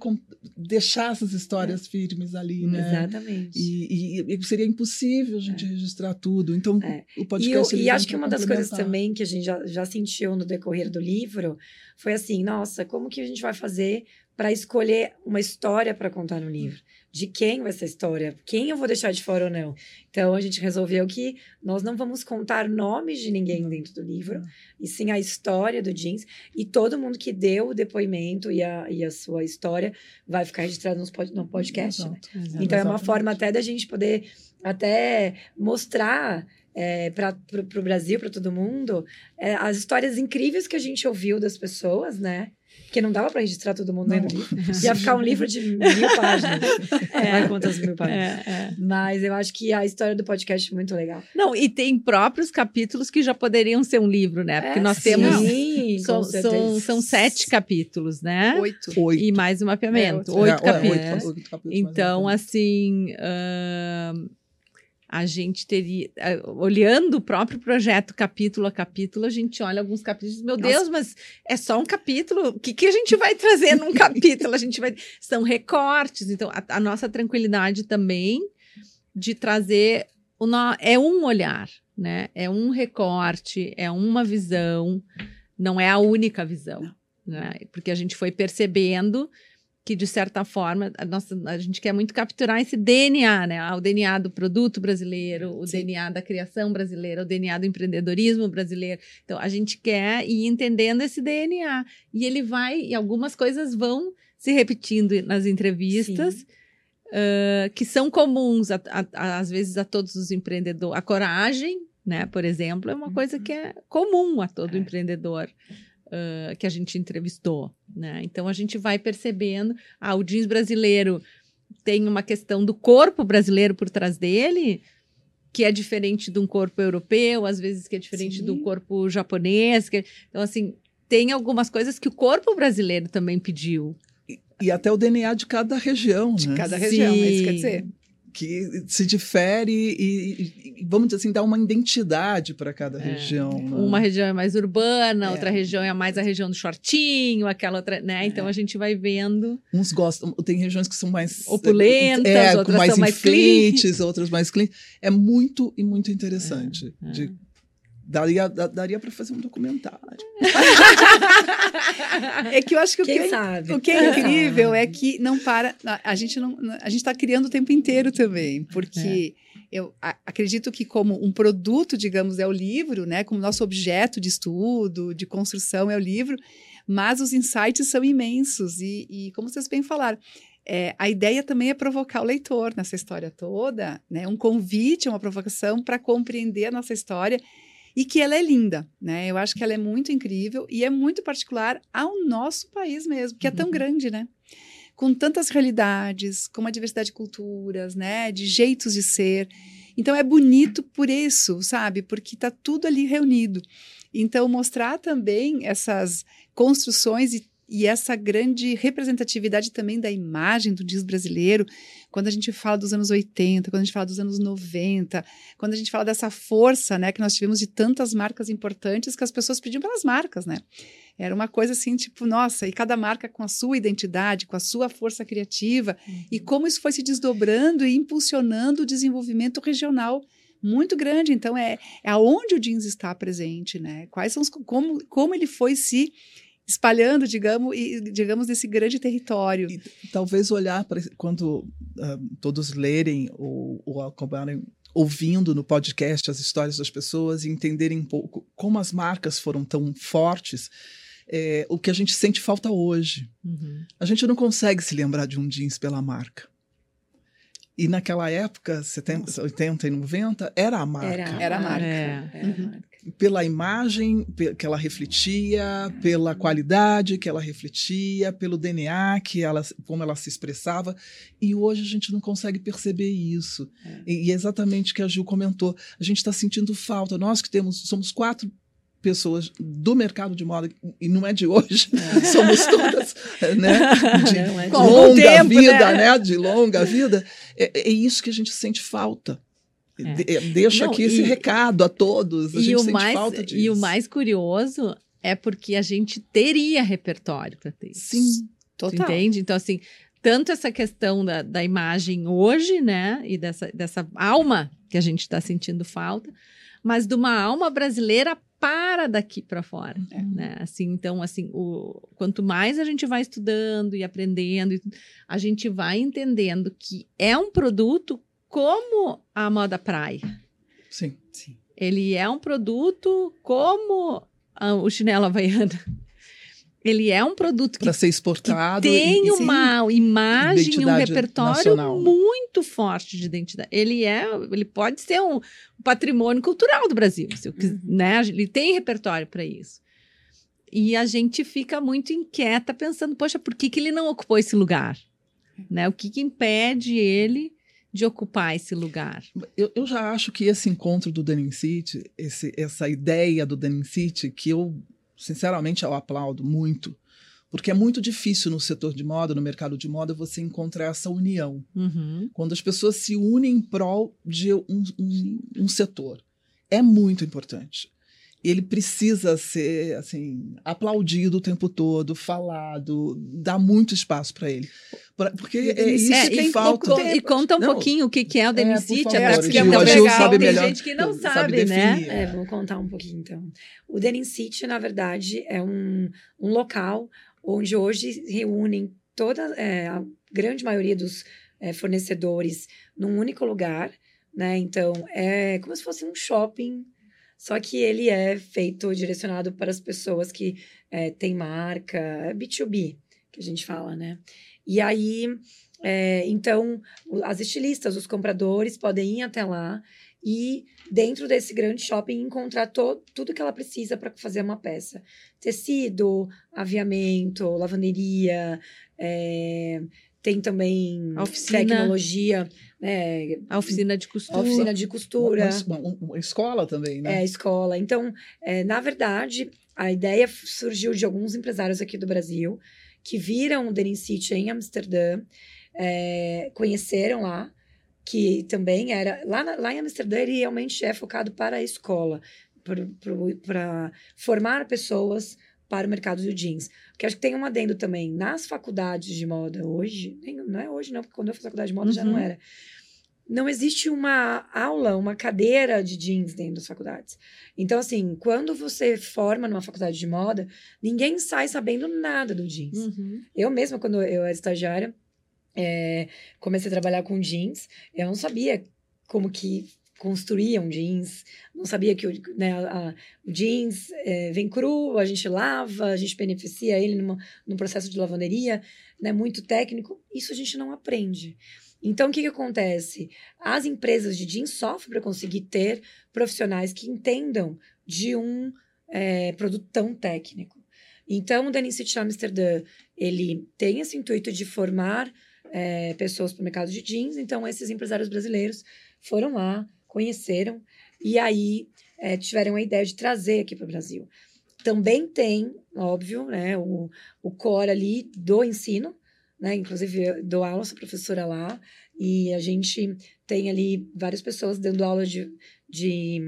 deixar essas histórias é. firmes ali, né? Exatamente. E, e, e seria impossível a gente é. registrar tudo. Então, é. o podcast. E, eu, e acho que uma das coisas também que a gente já, já sentiu no decorrer do livro foi assim: nossa, como que a gente vai fazer para escolher uma história para contar no livro? De quem vai ser a história, quem eu vou deixar de fora ou não. Então a gente resolveu que nós não vamos contar nomes de ninguém dentro do livro, e sim a história do jeans. E todo mundo que deu o depoimento e a, e a sua história vai ficar registrado nos pod, no podcast. Né? Então é uma forma até da gente poder até mostrar é, para o Brasil, para todo mundo, é, as histórias incríveis que a gente ouviu das pessoas, né? Porque não dava para registrar todo mundo dentro do livro. Ia ficar um livro de mil páginas. É, quantas mil páginas. É, é. Mas eu acho que a história do podcast é muito legal. Não, e tem próprios capítulos que já poderiam ser um livro, né? Porque é, nós sim, temos. Sim, são, são, são, sete capítulos, né? Oito. Oito. E mais um mapeamento. É, oito, capítulos. Oito capítulos. Então, assim. Uh a gente teria, olhando o próprio projeto capítulo a capítulo, a gente olha alguns capítulos, meu Nossa. Deus, mas é só um capítulo, o que, que a gente vai trazer num capítulo? A gente vai, são recortes, então a, a nossa tranquilidade também de trazer, o no, é um olhar, né? É um recorte, é uma visão, não é a única visão, né? Porque a gente foi percebendo que de certa forma a, nossa, a gente quer muito capturar esse DNA, né? Ah, o DNA do produto brasileiro, o Sim. DNA da criação brasileira, o DNA do empreendedorismo brasileiro. Então a gente quer ir entendendo esse DNA e ele vai e algumas coisas vão se repetindo nas entrevistas. Uh, que são comuns, a, a, às vezes, a todos os empreendedores. A coragem, né, por exemplo, é uma coisa que é comum a todo é. empreendedor uh, que a gente entrevistou, né? Então a gente vai percebendo, ah, o jeans brasileiro tem uma questão do corpo brasileiro por trás dele, que é diferente de um corpo europeu, às vezes que é diferente Sim. do corpo japonês. Que... Então, assim, tem algumas coisas que o corpo brasileiro também pediu. E, e até o DNA de cada região. De né? cada região, Sim. é isso quer dizer que se difere e, e, vamos dizer assim, dá uma identidade para cada é. região. Né? Uma região é mais urbana, é. outra região é mais a região do shortinho, aquela outra, né? É. Então a gente vai vendo. Uns gostam, tem regiões que são mais opulentas, é, outras mais são mais clean. outras mais clean. É muito e muito interessante é, de Daria, daria para fazer um documentário. é que eu acho que o que, é, o que, é, incrível é que não para. A gente não, a gente está criando o tempo inteiro também, porque é. eu acredito que como um produto, digamos, é o livro, né? Como nosso objeto de estudo, de construção é o livro, mas os insights são imensos e, e como vocês bem falaram, é, a ideia também é provocar o leitor nessa história toda, né? Um convite, uma provocação para compreender a nossa história e que ela é linda, né? Eu acho que ela é muito incrível e é muito particular ao nosso país mesmo, que é tão uhum. grande, né? Com tantas realidades, com uma diversidade de culturas, né? De jeitos de ser. Então é bonito por isso, sabe? Porque está tudo ali reunido. Então mostrar também essas construções e e essa grande representatividade também da imagem do disco brasileiro, quando a gente fala dos anos 80, quando a gente fala dos anos 90, quando a gente fala dessa força, né, que nós tivemos de tantas marcas importantes que as pessoas pediam pelas marcas, né? Era uma coisa assim, tipo, nossa, e cada marca com a sua identidade, com a sua força criativa, uhum. e como isso foi se desdobrando e impulsionando o desenvolvimento regional muito grande. Então, é, é aonde o jeans está presente, né? Quais são os, como, como ele foi se espalhando, digamos, e, digamos, desse grande território. E, talvez olhar para quando uh, todos lerem ou, ou acabarem ouvindo no podcast as histórias das pessoas e entenderem um pouco como as marcas foram tão fortes. É, o que a gente sente falta hoje. Uhum. A gente não consegue se lembrar de um jeans pela marca. E naquela época, 70, 80 e 90, era a marca. Era, era a marca. É, era uhum. Pela imagem que ela refletia, pela qualidade que ela refletia, pelo DNA que ela, como ela se expressava. E hoje a gente não consegue perceber isso. É. E, é exatamente o que a Gil comentou. A gente está sentindo falta. Nós que temos, somos quatro pessoas do mercado de moda e não é de hoje é. somos todas né de, é longa tempo, vida né? né? de longa vida é, é isso que a gente sente falta é. Deixo Não, aqui e, esse recado a todos. A e, o mais, e o mais curioso é porque a gente teria repertório para ter. Sim, total. Entende? Então, assim, tanto essa questão da, da imagem hoje, né? E dessa, dessa alma que a gente está sentindo falta, mas de uma alma brasileira para daqui para fora, É. né? Assim, então, assim, o, quanto mais a gente vai estudando e aprendendo, a gente vai entendendo que é um produto como a moda praia. Sim. Sim. Ele é um produto como a- o chinelo havaiana. Ele é um produto que Para ser exportado. tem e- uma imagem, um repertório nacional. muito forte de identidade. Ele é, ele pode ser um patrimônio cultural do Brasil, se eu quis- Uhum. né? Ele tem repertório para isso. E a gente fica muito inquieta pensando, poxa, por que, que ele não ocupou esse lugar? Né? O que, que impede ele de ocupar esse lugar? Eu, eu já acho que esse encontro do Denim City, esse, essa ideia do Denim City, que eu, sinceramente, eu aplaudo muito, porque é muito difícil no setor de moda, no mercado de moda, você encontrar essa união. Uhum. Quando as pessoas se unem em prol de um, um, um setor. É muito importante. Ele precisa ser assim aplaudido o tempo todo, falado, dá muito espaço para ele. Pra- porque é isso É, que e, falta. e- e conta um Não. pouquinho o que, que é o É, City, favor, até porque é tão Gil legal. sabe Tem melhor- gente que não sabe sabe, né? definir. É, vou contar um pouquinho então. O Denim City, na verdade, é um, um local onde hoje reúnem toda é, a grande maioria dos é, fornecedores num único lugar, né? Então é como se fosse um shopping, só que ele é feito direcionado para as pessoas que é, têm marca, é B2B que a gente fala, né? E aí, é, então, as estilistas, os compradores podem ir até lá e dentro desse grande shopping encontrar to- tudo que ela precisa para fazer uma peça. Tecido, aviamento, lavanderia, é, tem também A oficina. tecnologia, né, A oficina de costura. oficina de costura, Uma, uma- uma escola também, né? é, escola. Então, é, na verdade, a ideia surgiu de alguns empresários aqui do Brasil que viram o Denim City em Amsterdã, é, conheceram lá, que também era. Lá, na- lá em Amsterdã, ele realmente é focado para a escola, para formar pessoas para o mercado do jeans. Porque acho que tem um adendo também nas faculdades de moda hoje, nem- não é hoje não, porque quando eu fiz faculdade de moda já não Uhum. era. Não existe uma aula, uma cadeira de jeans dentro das faculdades. Então, assim, quando você forma numa faculdade de moda, ninguém sai sabendo nada do jeans. Uhum. Eu mesma, quando eu era estagiária, é, comecei a trabalhar com jeans, eu não sabia como que construíam jeans, não sabia que o, né, a- o jeans é, vem cru, a gente lava, a gente beneficia ele numa, num processo de lavanderia, né, muito técnico, isso a gente não aprende. Então, o que, que acontece? As empresas de jeans sofrem para conseguir ter profissionais que entendam de um é, produto tão técnico. Então, o Denim City Amsterdã, ele tem esse intuito de formar é, pessoas para o mercado de jeans. Então, esses empresários brasileiros foram lá, conheceram e aí é, tiveram a ideia de trazer aqui para o Brasil. Também tem, óbvio, né, o, o core ali do ensino, né? Inclusive, dou aula, sou professora lá, e a gente tem ali várias pessoas dando aula de, de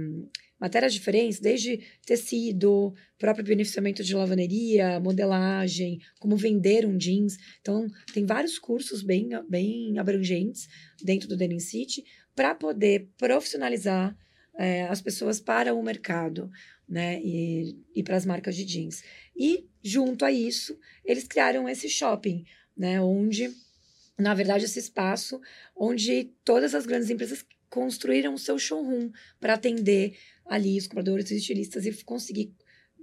matérias diferentes, desde tecido, próprio beneficiamento de lavanderia, modelagem, como vender um jeans. Então, tem vários cursos bem, bem abrangentes dentro do Denim City para poder profissionalizar eh, as pessoas para o mercado, né? E, e para as marcas de jeans. E, junto a isso, eles criaram esse shopping, né? Onde, na verdade, esse espaço onde todas as grandes empresas construíram o seu showroom para atender ali os compradores e estilistas e conseguir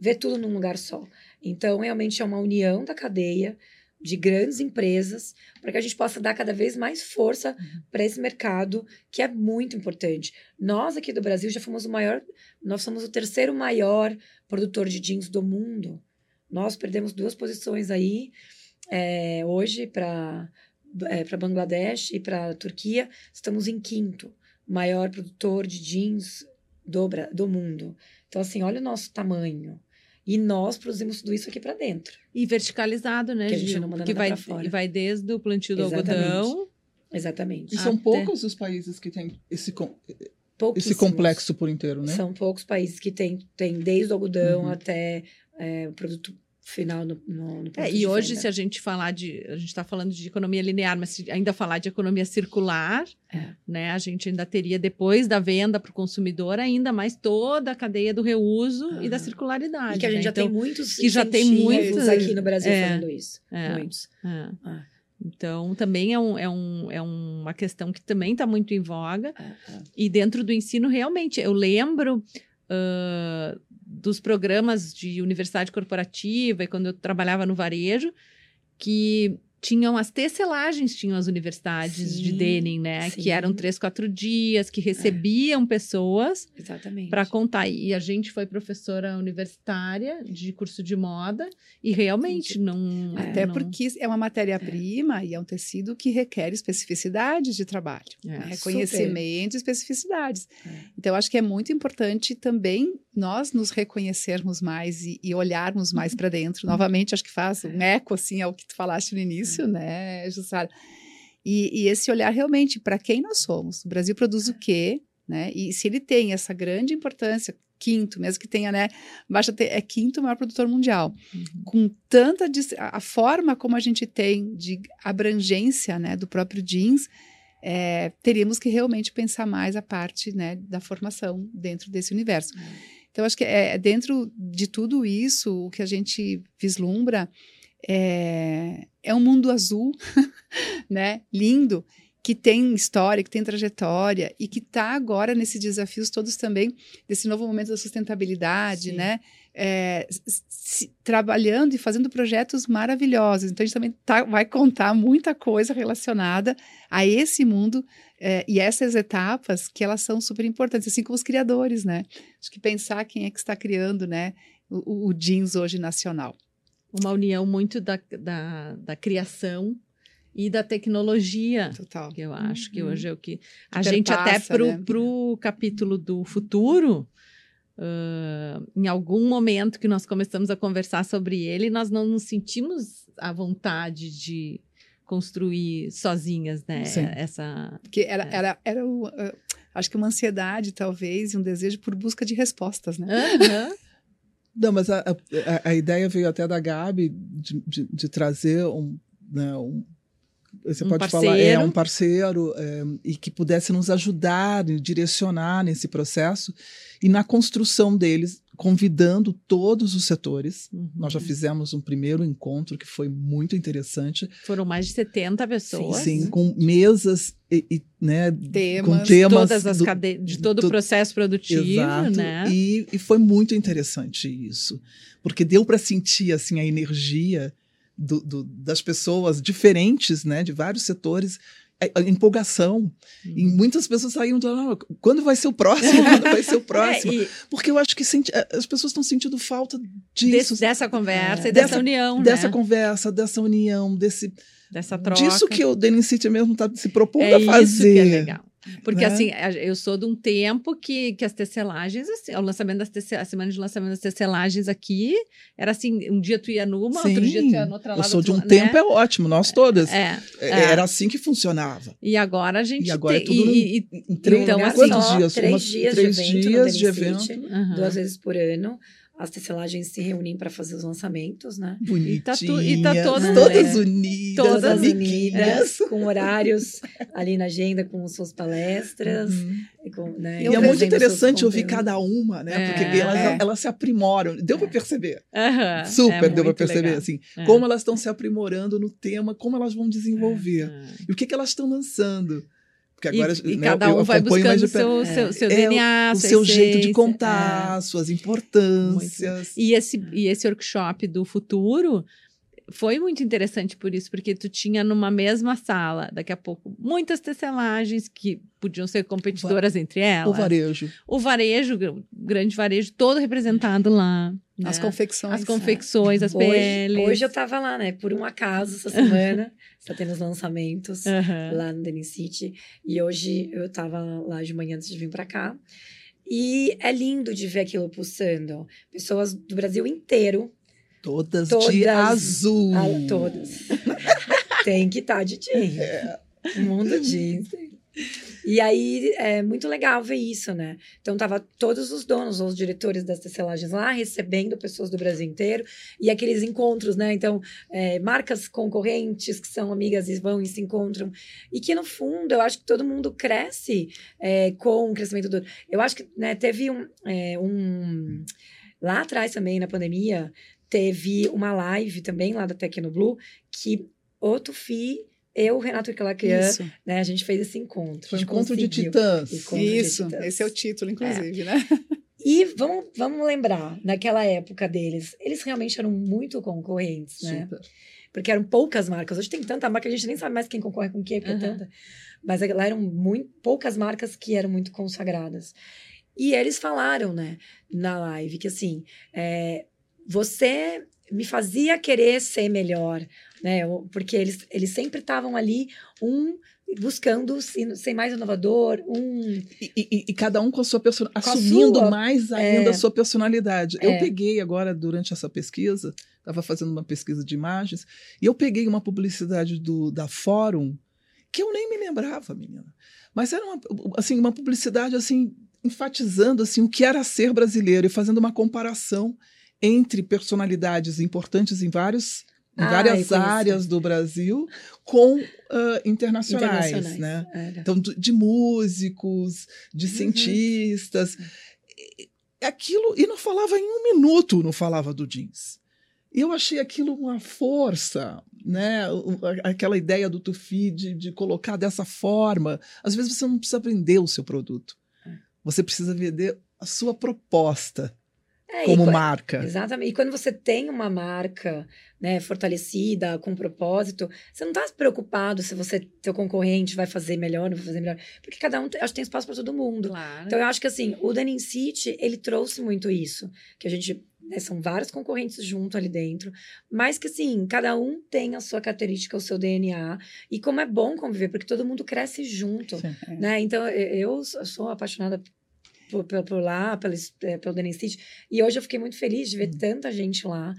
ver tudo num lugar só. Então, realmente é uma união da cadeia de grandes empresas para que a gente possa dar cada vez mais força para esse mercado que é muito importante. Nós aqui do Brasil já fomos o maior, nós somos o terceiro maior produtor de jeans do mundo. Nós perdemos duas posições aí é, hoje para é, para Bangladesh e para Turquia. Estamos em quinto maior produtor de jeans do, do mundo. Então assim, olha o nosso tamanho. E nós produzimos tudo isso aqui para dentro. E verticalizado, né, Que a gente Gil? não manda que nada vai, pra fora. e vai desde o plantio do Exatamente. algodão. Exatamente. E são Até- poucos os países que têm esse, esse complexo por inteiro, né? São poucos países que têm tem desde o algodão Uhum. até é, o produto final no, no, no é, E hoje, venda. se a gente falar de. A gente está falando de economia linear, mas se ainda falar de economia circular, é. né, a gente ainda teria, depois da venda para o consumidor, ainda mais toda a cadeia do reuso e da circularidade. E que a gente né? já então, tem muitos que já tem muitos aqui no Brasil é, fazendo isso. É, muitos. É. Ah. Então, também é, um, é, um, é uma questão que também está muito em voga. Ah, ah. E dentro do ensino, realmente, eu lembro uh, dos programas de universidade corporativa e quando eu trabalhava no varejo, que tinham as tecelagens, tinham as universidades sim, de Denning, né? Sim. Que eram três, quatro dias, que recebiam é. pessoas para contar. E a gente foi professora universitária de curso de moda e realmente não. Até não... porque é uma matéria-prima é. e é um tecido que requer especificidades de trabalho, é. né? reconhecimento e especificidades. É. Então, acho que é muito importante também nós nos reconhecermos mais e, e olharmos mais para dentro. Novamente, acho que faz um eco assim ao que tu falaste no início, é. né, Jussara? E, e, esse olhar realmente para quem nós somos. O Brasil produz o quê? Né? E se ele tem essa grande importância, quinto, mesmo que tenha, né, baixa é quinto maior produtor mundial, uhum. com tanta a forma como a gente tem de abrangência, né, do próprio jeans, é, teríamos que realmente pensar mais a parte, né, da formação dentro desse universo. Uhum. Então, acho que é, é dentro de tudo isso, o que a gente vislumbra é, é um mundo azul, né? Lindo, que tem história, que tem trajetória e que está agora nesses desafios todos também desse novo momento da sustentabilidade, Sim. né? É, se, trabalhando e fazendo projetos maravilhosos. Então, a gente também tá, vai contar muita coisa relacionada a esse mundo é, e essas etapas que elas são super importantes, assim como os criadores, né? Acho que pensar quem é que está criando, né, o, o jeans hoje nacional. Uma união muito da, da, da criação e da tecnologia. Total. Que eu acho uhum. que hoje é o que. A que gente, até para o né? capítulo do futuro, uh, em algum momento que nós começamos a conversar sobre ele, nós não nos sentimos à vontade de construir sozinhas, né? Sim. Essa. Porque era, é. era, era o, uh, acho que uma ansiedade, talvez, e um desejo por busca de respostas, né? Uhum. Não, mas a, a, a, ideia veio até da Gabi de, de, de trazer um, né, um você um pode parceiro. falar, é um parceiro é, e que pudesse nos ajudar, direcionar nesse processo e na construção deles, convidando todos os setores. Uhum. Nós já fizemos um primeiro encontro que foi muito interessante. Foram mais de 70 pessoas. Sim, sim com mesas e, e né, temas, com temas todas as cadeias, de todo o processo produtivo, exato, né? E, e foi muito interessante isso, porque deu para sentir assim a energia do, do, das pessoas diferentes, né, de vários setores, é, a empolgação. Uhum. E muitas pessoas saíram falando, quando vai ser o próximo? Quando vai ser o próximo? é, e... Porque eu acho que senti, as pessoas estão sentindo falta disso. Dessa conversa é. e dessa, dessa união, Dessa né? conversa, dessa união, desse... Dessa troca. Disso que o Denim City mesmo está se propondo é a fazer. Isso que é legal. Porque, né? assim, eu sou de um tempo que, que as tecelagens, assim, o lançamento das tecelagens, a semana de lançamento das tecelagens aqui, era assim, um dia tu ia numa, Sim, outro dia tu ia noutra lá. Eu sou de um tempo, né? é ótimo, nós todas. É, é, é, Era assim que funcionava. E agora a gente E agora tem, é tudo e, e, em três, então, quantos assim, dias? Três dias três de evento, dias de evento. Uhum. Duas vezes por ano as tecelagens se reúnem para fazer os lançamentos, né? Bonitinhas. E tá, tu, e tá todas, todas né? unidas. Todas unidas, com horários ali na agenda, com suas palestras. Uhum. E, com, né, e é muito interessante ouvir cada uma, né? É, Porque elas, é. elas se aprimoram. Deu para perceber. Uhum. Super é deu para perceber, legal. assim. É. Como elas estão se aprimorando no tema, como elas vão desenvolver. E o que, que elas estão lançando. Porque agora, e, e né, cada um vai buscando o seu, seu, seu é, DNA, o seu essência, jeito de contar, é. suas importâncias. E esse, e esse workshop do futuro foi muito interessante por isso, porque tu tinha numa mesma sala, daqui a pouco, muitas tecelagens que podiam ser competidoras o entre elas. O varejo. O varejo, o grande varejo, todo representado lá. Né? As confecções. As confecções, é. as hoje, peles. Hoje eu tava lá, né? Por um acaso, essa semana, está tendo os lançamentos uhum. lá no Denim City. E hoje eu tava lá de manhã antes de vir para cá. E é lindo de ver aquilo pulsando. Pessoas do Brasil inteiro. Todas, todas de azul. A, todas. Tem que estar tá de jeans. É. Mundo jeans. E aí é muito legal ver isso, né? Então tava todos os donos, os diretores das tecelagens lá recebendo pessoas do Brasil inteiro e aqueles encontros, né? Então é, marcas concorrentes que são amigas e vão e se encontram e que no fundo eu acho que todo mundo cresce é, com o crescimento do. Eu acho que né, teve um, é, um lá atrás também na pandemia teve uma live também lá da Tecnoblue que o Tufi eu, Renato Calacrian, né, a gente fez esse encontro. Foi encontro de titãs. Encontro Isso, de titãs. esse é o título, inclusive, é. né? E vamos, vamos lembrar, naquela época deles, eles realmente eram muito concorrentes, né? Super. Porque eram poucas marcas. Hoje tem tanta marca a gente nem sabe mais quem concorre com quem, porque uhum. é tanta. Mas lá eram muito, poucas marcas que eram muito consagradas. E eles falaram, né, na live, que assim, é, você me fazia querer ser melhor, né? Porque eles, eles sempre estavam ali, um buscando ser mais inovador, um... E, e, e cada um com a sua personalidade, assumindo sua, mais ainda é, a sua personalidade. É. Eu peguei agora, durante essa pesquisa, estava fazendo uma pesquisa de imagens, e eu peguei uma publicidade do, da Fórum, que eu nem me lembrava, menina. Mas era uma, assim, uma publicidade assim enfatizando assim o que era ser brasileiro e fazendo uma comparação entre personalidades importantes em vários em ah, várias áreas do Brasil com uh, internacionais, internacionais, né? Era. Então, de músicos, de uhum. cientistas. Aquilo, e não falava em um minuto, não falava do jeans. E eu achei aquilo uma força, né? Aquela ideia do Tufi de, de colocar dessa forma. Às vezes você não precisa vender o seu produto. É. Você precisa vender a sua proposta. É, como e, marca. Exatamente. E quando você tem uma marca né, fortalecida, com propósito, você não está preocupado se você, teu concorrente vai fazer melhor, não vai fazer melhor. Porque cada um, acho que tem espaço para todo mundo. Claro. Então, eu acho que assim, o Denim City, ele trouxe muito isso. Que a gente né, são vários concorrentes junto ali dentro, mas que assim, cada um tem a sua característica, o seu DNA, e como é bom conviver, porque todo mundo cresce junto, Sim, é. né? Então, eu sou apaixonada por, por, por lá, pelo, é, pelo Denim City. E hoje eu fiquei muito feliz de ver hum. tanta gente lá.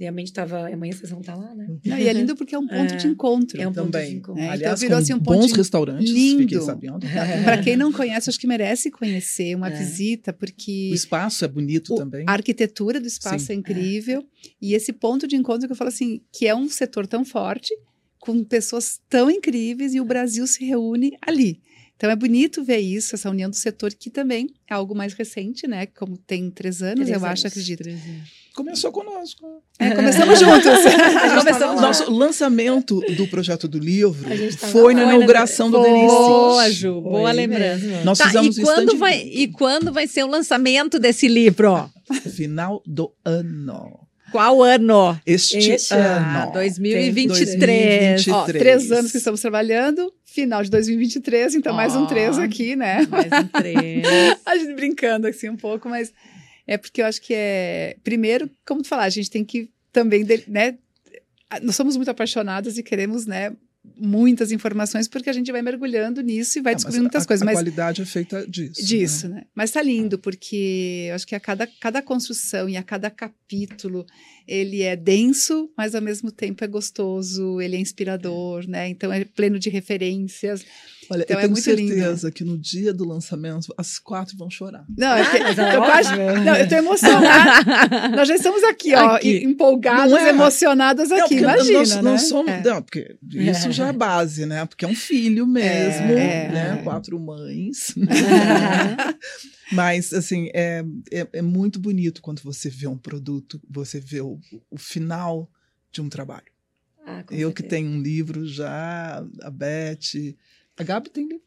Realmente estava. Amanhã vocês vão estar lá, né? Não, e é lindo porque é um ponto é, de encontro. É um também. ponto de encontro. É, Aliás, então virou assim um ponto bons restaurantes, lindo. sabendo. É. Para quem não conhece, acho que merece conhecer uma é. visita, porque. O espaço é bonito o, também. A arquitetura do espaço Sim. é incrível. E esse ponto de encontro que eu falo assim, que é um setor tão forte, com pessoas tão incríveis, e o Brasil se reúne ali. Então é bonito ver isso, essa união do setor, que também é algo mais recente, né? Como tem três anos, três eu anos, acho, acredito. Começou conosco. É, começamos juntos. começamos Nosso lançamento do projeto do livro foi na inauguração do Denise. Boa, Ju, boa foi. lembrança. Nós tá, fizemos e quando, vai, e quando vai ser o lançamento desse livro? Final do ano. Qual ano? Este, este ano. 2023. 2023. Ó, três anos que estamos trabalhando, final de 2023, então oh, mais um três aqui, né? Mais um três. a gente brincando assim um pouco, mas é porque eu acho que é. Primeiro, como tu falar, a gente tem que também, né? Nós somos muito apaixonados e queremos, né? Muitas informações porque a gente vai mergulhando nisso e vai é, descobrindo muitas a, coisas. A mas qualidade é feita disso. Disso, né? né? Mas tá lindo porque eu acho que a cada, cada construção e a cada capítulo ele é denso, mas ao mesmo tempo é gostoso, ele é inspirador, né? Então é pleno de referências. Olha, então eu é tenho certeza lindo. que no dia do lançamento as quatro vão chorar. Não, é que, ah, eu, quase, não, eu tô emocionada. nós já estamos aqui, ó, aqui. empolgadas, é. emocionadas aqui, não, imagina, nós, né? Não somos, é. não, porque isso é. já é base, né? Porque é um filho mesmo, é. né? Quatro mães. Mas, assim, é, é, é, muito bonito quando você vê um produto, você vê o, o final de um trabalho. Ah, eu certeza. que tenho um livro já, a Beth, a Gabi tem livro.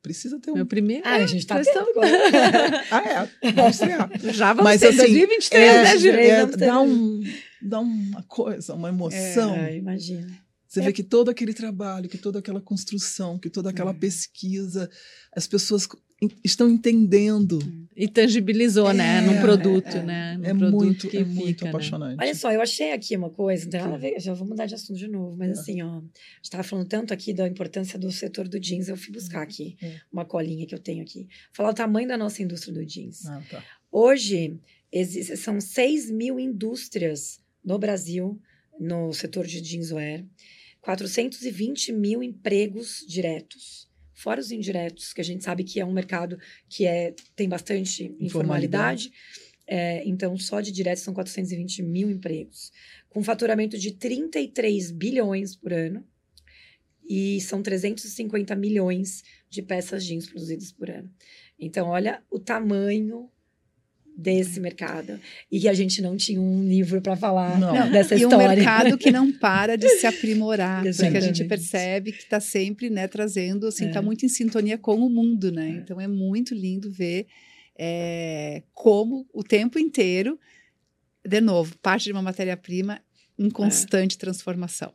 Precisa ter um. Meu primeiro. Ah, a gente tá tendo agora. ah, é. Vamos estrear. Já vamos Mas, ter, assim, 2023, é, né, Júlia? É, dá, um, dá uma coisa, uma emoção. É, imagina. Você é. vê que todo aquele trabalho, que toda aquela construção, que toda aquela é. pesquisa, as pessoas estão entendendo. E tangibilizou, né, é, né? Num produto, é, né? Num é produto muito, é muito né? apaixonante. Olha só, eu achei aqui uma coisa, não tem nada a ver, já vou mudar de assunto de novo, mas é. assim, ó, a gente estava falando tanto aqui da importância do setor do jeans, eu fui buscar aqui é. uma colinha que eu tenho aqui. Falar o tamanho da nossa indústria do jeans. Ah, tá. Hoje, são 6 mil indústrias no Brasil, no setor de jeanswear, 420 mil empregos diretos fora os indiretos, que a gente sabe que é um mercado que é, tem bastante informalidade. É, então, só de diretos são 420 mil empregos, com faturamento de 33 bilhões por ano, e são 350 milhões de peças jeans produzidas por ano. Então, olha o tamanho desse mercado e que a gente não tinha um livro para falar não. dessa e história. E um mercado que não para de se aprimorar, porque a gente percebe que está sempre, né, trazendo, assim, está é. muito em sintonia com o mundo, né? É. Então é muito lindo ver é, como o tempo inteiro, de novo, parte de uma matéria-prima em constante é. transformação.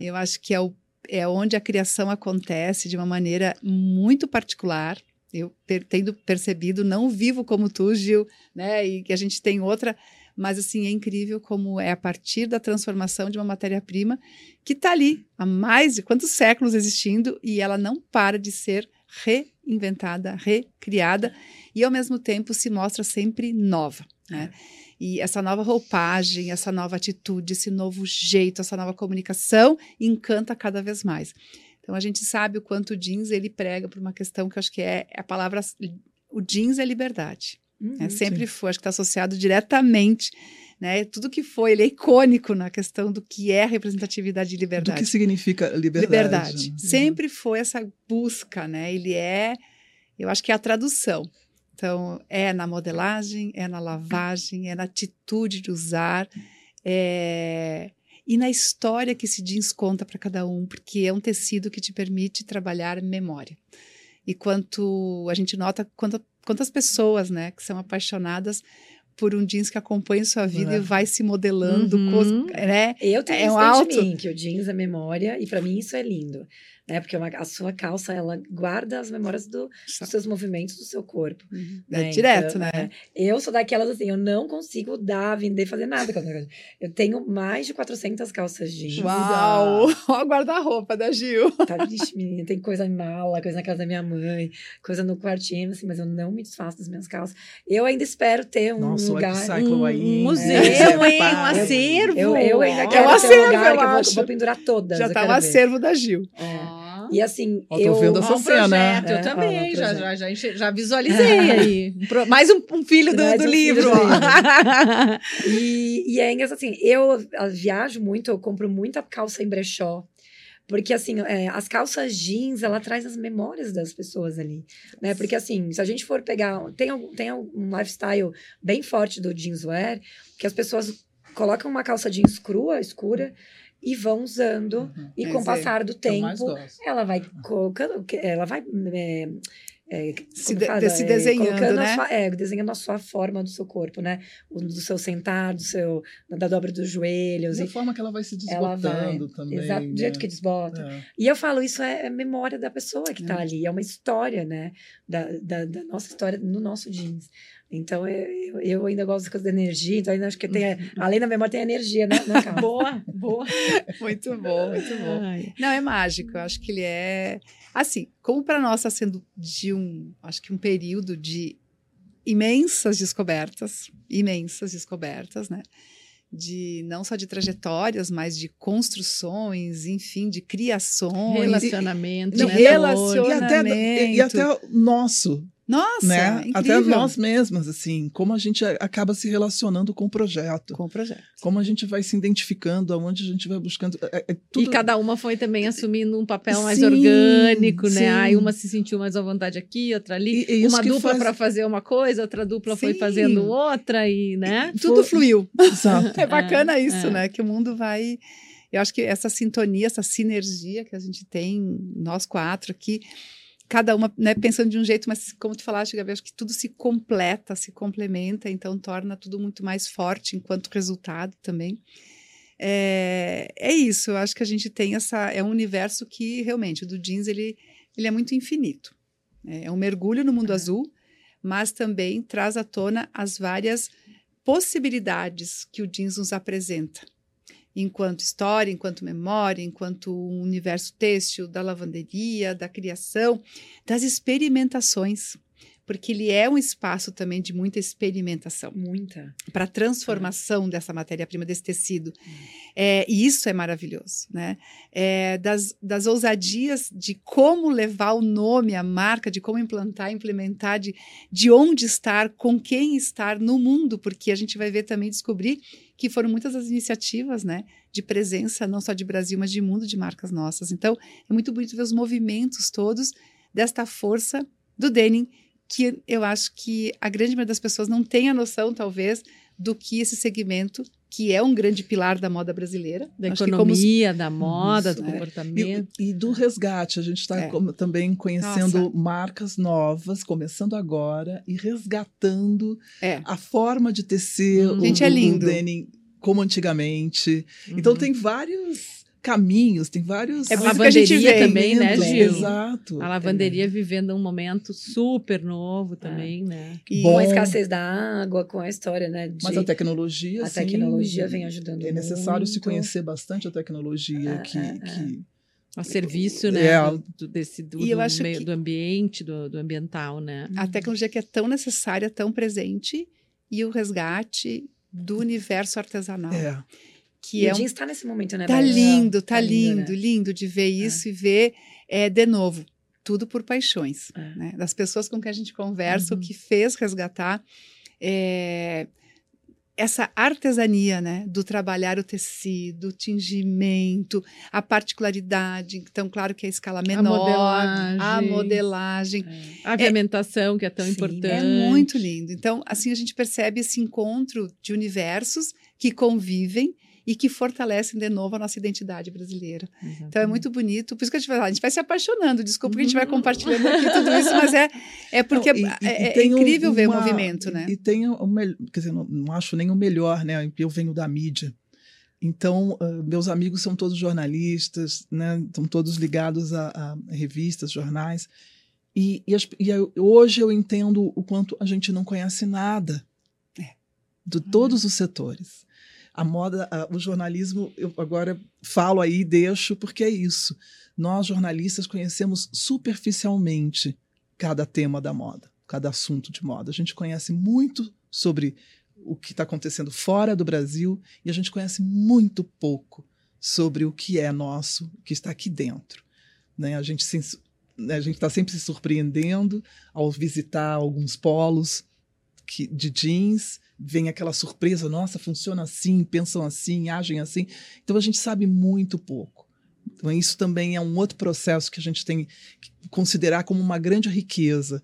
Eu acho que é, o, é onde a criação acontece de uma maneira muito particular, eu per, tendo percebido, não vivo como tu, Gil, né? E que a gente tem outra, mas assim é incrível como é a partir da transformação de uma matéria-prima que está ali há mais de quantos séculos existindo e ela não para de ser reinventada, recriada e ao mesmo tempo se mostra sempre nova, né? É. E essa nova roupagem, essa nova atitude, esse novo jeito, essa nova comunicação encanta cada vez mais. Então a gente sabe o quanto o jeans ele prega por uma questão que eu acho que é, é a palavra o jeans é liberdade. Uhum, né? Sempre sim. foi, acho que está associado diretamente né? Tudo que foi, ele é icônico na questão do que é representatividade e liberdade. Do que significa liberdade. Liberdade. Uhum. Sempre foi essa busca, né? Ele é, eu acho que é a tradução. Então, é na modelagem, é na lavagem, é na atitude de usar, é, e na história que esse jeans conta para cada um, porque é um tecido que te permite trabalhar memória. E quanto a gente nota quanto, quantas pessoas, né, que são apaixonadas por um jeans que acompanha sua vida é. e vai se modelando, uhum. né? Eu tenho é um alto. mim que o jeans é memória e para mim isso é lindo né? Porque uma, a sua calça, ela guarda as memórias do, dos seus movimentos do seu corpo. Uhum. Né? É direto, então, né? É, eu sou daquelas assim, eu não consigo dar, vender, fazer nada com as Eu tenho mais de 400 calças jeans. Uau! Olha o guarda-roupa da Gil. Tá, vixe, menina, tem coisa em mala, coisa na casa da minha mãe, coisa no quartinho, assim, mas eu não me desfaço das minhas calças. Eu ainda espero ter um Nossa, lugar... Um, aí, um museu, é, hein? Um acervo. Eu, eu ainda quero é um acervo, ter um lugar que eu vou, vou, pendurar todas. Já tá o acervo da Gil. É. E assim, eu... Tô vendo essa cena. Projeto, eu é, também, já, já, já, já visualizei aí. Mais um, um filho do, do um livro. Filho e, e é engraçado assim, eu, eu viajo muito, eu compro muita calça em brechó. Porque, assim, é, as calças jeans, ela traz as memórias das pessoas ali, né? Porque, assim, se a gente for pegar... Tem, tem um lifestyle bem forte do jeanswear, que as pessoas colocam uma calça jeans crua, escura, e vão usando uhum. e com o passar do tempo ela vai colocando ela vai é, é, se, de, fala, se desenhando, é, né? Sua, é, desenhando a sua forma do seu corpo, né? O, do seu sentar, do seu, da dobra dos joelhos. E a forma que ela vai se desbotando vai, também. Exato, né? do jeito que desbota. É. E eu falo, isso é, é memória da pessoa que está é. ali, é uma história, né? Da, da, da, nossa história no nosso jeans. Então, eu, eu ainda gosto das coisas da energia, então ainda acho que tem, além da memória, tem energia, né? boa, boa. muito bom, muito bom. Ai. Não, é mágico, eu acho que ele é. Assim, como para nós está sendo de um, acho que um período de imensas descobertas, imensas descobertas, né? de não só de trajetórias, mas de construções, enfim, de criações, relacionamento, de né? relacionamento e até, e até nosso, nossa, né? Até nós mesmas, assim, como a gente acaba se relacionando com o projeto. Com o projeto. Como a gente vai se identificando, aonde a gente vai buscando. É, é tudo... E cada uma foi também assumindo um papel mais sim, orgânico, né? Sim. Aí uma se sentiu mais à vontade aqui, outra ali. E, e uma dupla faz... para fazer uma coisa, outra dupla sim. foi fazendo outra, e, né? E, tudo fluiu. Exato. é bacana é, isso, é. né? Que o mundo vai. Eu acho que essa sintonia, essa sinergia que a gente tem, nós quatro aqui cada uma né, pensando de um jeito, mas como tu falaste, Gabriel, acho que tudo se completa, se complementa, então torna tudo muito mais forte enquanto resultado também. É, é isso, eu acho que a gente tem essa. É um universo que realmente, o do jeans, ele, ele é muito infinito. É, é um mergulho no mundo é. azul, mas também traz à tona as várias possibilidades que o jeans nos apresenta enquanto história, enquanto memória, enquanto universo têxtil, da lavanderia, da criação, das experimentações. Porque ele é um espaço também de muita experimentação Muita. para transformação dessa matéria-prima, desse tecido. É, e isso é maravilhoso, né? É, das, das ousadias de como levar o nome, a marca, de como implantar, implementar, de, de onde estar, com quem estar no mundo, porque a gente vai ver também, descobrir que foram muitas as iniciativas, né? De presença, não só de Brasil, mas de mundo de marcas nossas. Então, é muito bonito ver os movimentos todos desta força do denim, que eu acho que a grande maioria das pessoas não tem a noção, talvez, do que esse segmento, que é um grande pilar da moda brasileira. Da acho que como- economia, da moda, Isso, do é. comportamento. E, e do resgate, a gente está É. também conhecendo Nossa. marcas novas, começando agora e resgatando É. a forma de tecer Hum. o, Gente, é lindo. o denim como antigamente. Então Uhum. tem vários caminhos, tem vários. É por isso que a gente vem, também, né, Gil? Exato. A lavanderia vivendo um momento super novo também, né? E- Bom. Com a escassez da água, com a história, né? De, Mas a tecnologia, a sim, tecnologia vem ajudando É necessário se muito. conhecer bastante a tecnologia É, que, é, é. que A serviço, né? É. Do, do- desse, do, E eu do acho meio- que- do ambiente, do, do ambiental, né? a tecnologia que é tão necessária, tão presente, e o resgate do universo artesanal, é. Que E é o um jeans tá nesse momento, né? Tá Bárbara? lindo, tá, Tá lindo, lindo, né? lindo de ver isso e ver, é, de novo, tudo por paixões, É. né? Das pessoas com quem a gente conversa, Uhum. o que fez resgatar é, essa artesania, né? Do trabalhar o tecido, o tingimento, a particularidade. Então, claro que a escala menor, a modelagem. modelagem. É. A aviamentação, que é tão Sim, é importante. É muito lindo. Então, assim, a gente percebe esse encontro de universos que convivem e que fortalecem de novo a nossa identidade brasileira. Então é muito bonito. Por isso que a gente vai a gente vai se apaixonando. Desculpa que a gente vai Uhum. compartilhando aqui tudo isso, mas é, é porque Não, e- é, e- é incrível ver o movimento, né? E tem o melhor, quer dizer, não, não acho nem o melhor, né? Eu venho da mídia. Então, ah, meus amigos são todos jornalistas, né? Estão todos ligados a, a revistas, jornais. E, e as- e eu- hoje eu entendo o quanto a gente não conhece nada É. de todos os setores. A moda, a- o jornalismo, eu agora falo aí, deixo, porque é isso. Nós, jornalistas, conhecemos superficialmente cada tema da moda, cada assunto de moda. A gente conhece muito sobre o que está acontecendo fora do Brasil e a gente conhece muito pouco sobre o que é nosso, o que está aqui dentro. Né? A gente se- a gente está sempre se surpreendendo ao visitar alguns polos que, de jeans, vem aquela surpresa, nossa, funciona assim, pensam assim, agem assim. Então a gente sabe muito pouco. Então isso também é um outro processo que a gente tem que considerar como uma grande riqueza,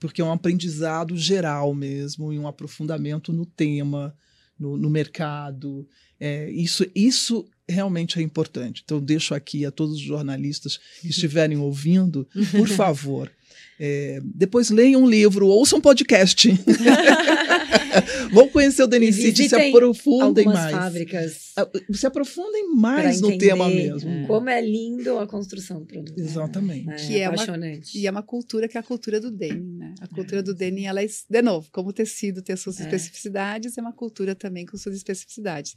porque é um aprendizado geral mesmo e um aprofundamento no tema, no, no mercado. É, isso, isso realmente é importante. Então, deixo aqui a todos os jornalistas que estiverem ouvindo, por favor, é, depois leiam um livro, ouçam um podcast. Vão conhecer o Denis E City, se aprofundem mais. fábricas. Ah, Se aprofundem mais no tema entender mesmo. Como é lindo a construção do produto. né? Exatamente. É, Que é uma- apaixonante. E é uma cultura que é a cultura do denim, né? A cultura do denim, ela é, de novo, como o tecido tem as suas É. especificidades, é uma cultura também com suas especificidades,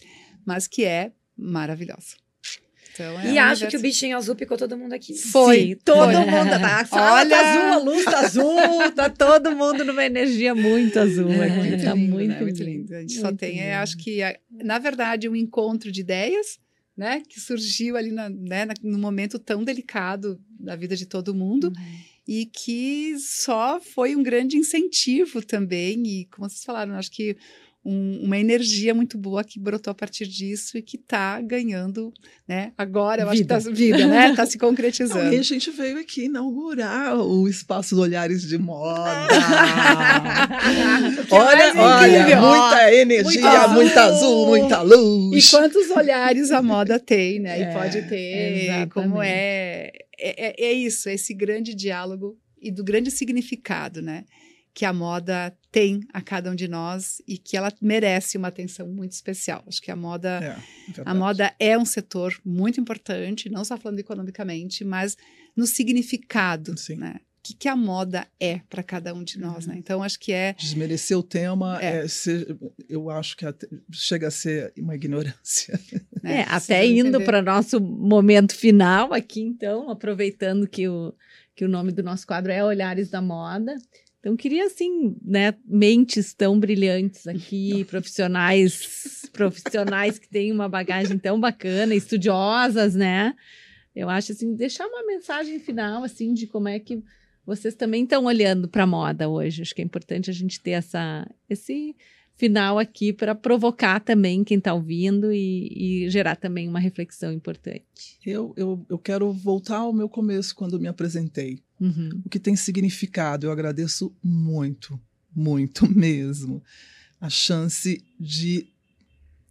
mas que é maravilhosa. Então, é E acho que o bichinho azul picou todo mundo aqui. Foi, Sim, todo foi. mundo. A sala Olha! tá azul, a luz tá azul, tá todo mundo numa energia muito azul É, aqui. muito tá lindo, muito, né? muito lindo. A gente só Muito tem, é, acho que, a- na verdade, um encontro de ideias, né, que surgiu ali na, né, na- num momento tão delicado da vida de todo mundo e que só foi um grande incentivo também e, como vocês falaram, acho que um- uma energia muito boa que brotou a partir disso e que está ganhando, né? Agora eu acho que Vida. tá vida, né? Tá se Não, concretizando. e a gente veio aqui inaugurar o Espaço dos Olhares de Moda. É olha, olha, incrível. muita energia, muito azul. muita azul, muita luz. E quantos olhares a moda tem, né? É, e pode ter, exatamente. como é, é. é- É isso, esse grande diálogo e do grande significado, né? Que a moda tem a cada um de nós e que ela merece uma atenção muito especial. Acho que a moda. É, A moda é um setor muito importante, não só falando economicamente, mas no significado, Sim. né? O que, que a moda é para cada um de nós, Uhum. né? Então, acho que é Desmerecer o tema, É. é, ser- eu acho que até- chega a ser uma ignorância. né, É, até indo para nosso momento final aqui, então, aproveitando que o, que o nome do nosso quadro é Olhares da Moda, Então, queria, assim, né, mentes tão brilhantes aqui, profissionais, profissionais que têm uma bagagem tão bacana, estudiosas, né? Eu acho, assim, deixar uma mensagem final, assim, de como é que vocês também estão olhando para a moda hoje. Acho que é importante a gente ter essa, esse final aqui para provocar também quem está ouvindo e, e, gerar também uma reflexão importante. Eu, eu, eu quero voltar ao meu começo, quando me apresentei. Uhum. O que tem significado, eu agradeço muito, muito mesmo, a chance de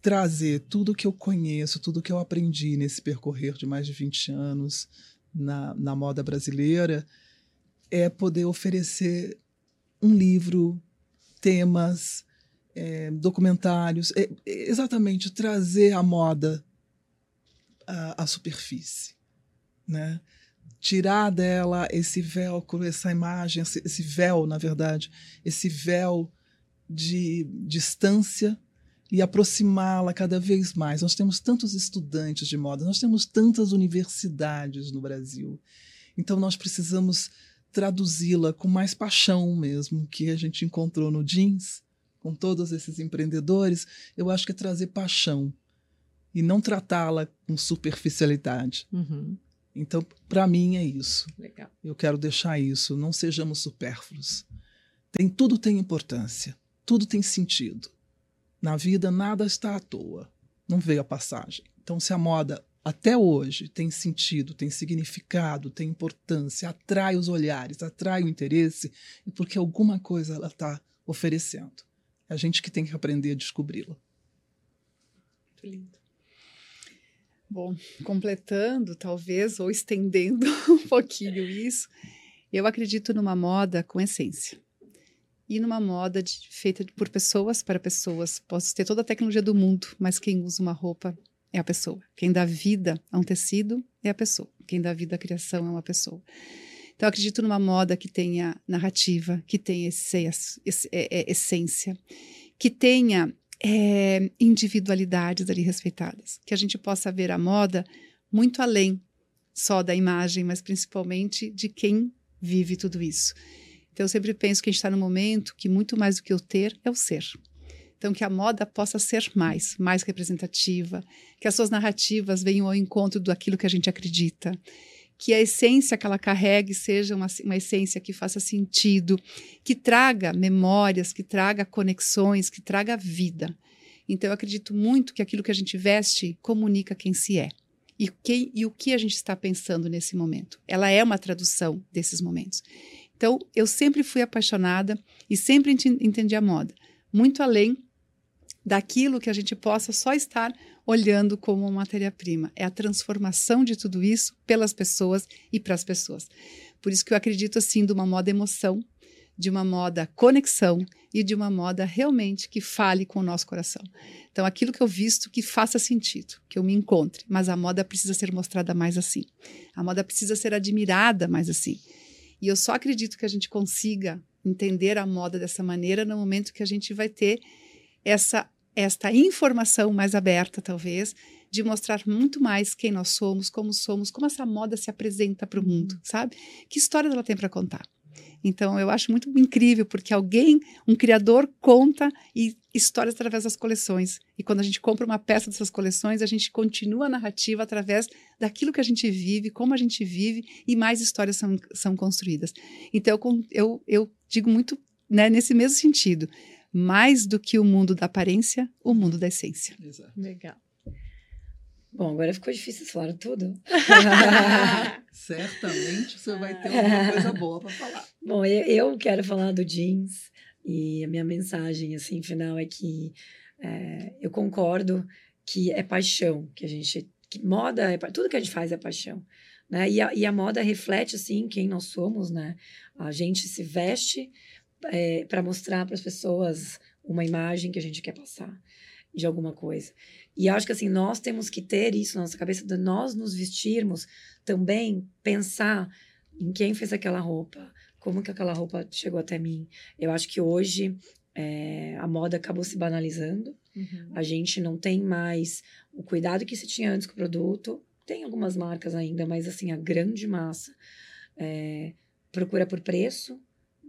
trazer tudo que eu conheço, tudo que eu aprendi nesse percorrer de mais de 20 anos na, na moda brasileira, é poder oferecer um livro, temas, é, documentários, é, é exatamente trazer a moda à, à superfície, né? Tirar dela esse velcro, essa imagem, esse, véu, na verdade, esse véu de distância e aproximá-la cada vez mais. Nós temos tantos estudantes de moda, nós temos tantas universidades no Brasil. Então nós precisamos traduzi-la com mais paixão mesmo, que a gente encontrou no jeans, com todos esses empreendedores. Eu acho que é trazer paixão e não tratá-la com superficialidade. Uhum. Então, para mim é isso. Legal. Eu quero deixar isso. Não sejamos supérfluos. Tem tudo tem importância, tudo tem sentido. Na vida nada está à toa. Não veio a passagem. Então, se a moda até hoje tem sentido, tem significado, tem importância, atrai os olhares, atrai o interesse, é porque alguma coisa ela está oferecendo. É a gente que tem que aprender a descobri-la. Muito lindo. Bom, completando, talvez, ou estendendo um pouquinho isso, eu acredito numa moda com essência. E numa moda de, feita por pessoas para pessoas. Posso ter toda a tecnologia do mundo, mas quem usa uma roupa é a pessoa. Quem dá vida a um tecido é a pessoa. Quem dá vida à criação é uma pessoa. Então, eu acredito numa moda que tenha narrativa, que tenha é, é, essência, que tenha é, individualidades ali respeitadas. Que a gente possa ver a moda muito além só da imagem, mas principalmente de quem vive tudo isso. Então, eu sempre penso que a gente está no momento que muito mais do que o ter é o ser. Então, que a moda possa ser mais, mais representativa, que as suas narrativas venham ao encontro daquilo que a gente acredita, que a essência que ela carregue seja uma, uma essência que faça sentido, que traga memórias, que traga conexões, que traga vida. Então, eu acredito muito que aquilo que a gente veste comunica quem se é. E, quem, e o que a gente está pensando nesse momento. Ela é uma tradução desses momentos. Então, eu sempre fui apaixonada e sempre entendi a moda, muito além daquilo que a gente possa só estar olhando como matéria-prima. É a transformação de tudo isso pelas pessoas e para as pessoas. Por isso que eu acredito assim de uma moda emoção, de uma moda conexão e de uma moda realmente que fale com o nosso coração. Então, aquilo que eu visto que faça sentido, que eu me encontre, mas a moda precisa ser mostrada mais assim. A moda precisa ser admirada mais assim. E eu só acredito que a gente consiga entender a moda dessa maneira no momento que a gente vai ter essa esta informação mais aberta, talvez, de mostrar muito mais quem nós somos, como somos, como essa moda se apresenta para o uhum. mundo, sabe? Que histórias ela tem para contar. Então, eu acho muito incrível, porque alguém, um criador, conta e histórias através das coleções. E quando a gente compra uma peça dessas coleções, a gente continua a narrativa através daquilo que a gente vive, como a gente vive, e mais histórias são, são construídas. Então, eu, eu, eu digo muito né, nesse mesmo sentido mais do que o mundo da aparência, o mundo da essência. Exato. Legal. Bom, agora ficou difícil falar tudo. Certamente você vai ter alguma coisa boa para falar. Bom, eu, quero falar do jeans e a minha mensagem assim final é que é, eu concordo que é paixão que a gente que moda é tudo que a gente faz é paixão né e a, e a moda reflete assim quem nós somos né a gente se veste é, para mostrar para as pessoas uma imagem que a gente quer passar de alguma coisa. E acho que assim, nós temos que ter isso na nossa cabeça, de nós nos vestirmos também, pensar em quem fez aquela roupa, como que aquela roupa chegou até mim. Eu acho que hoje é, a moda acabou se banalizando, uhum. a gente não tem mais o cuidado que se tinha antes com o produto. Tem algumas marcas ainda, mas assim, a grande massa é, procura por preço,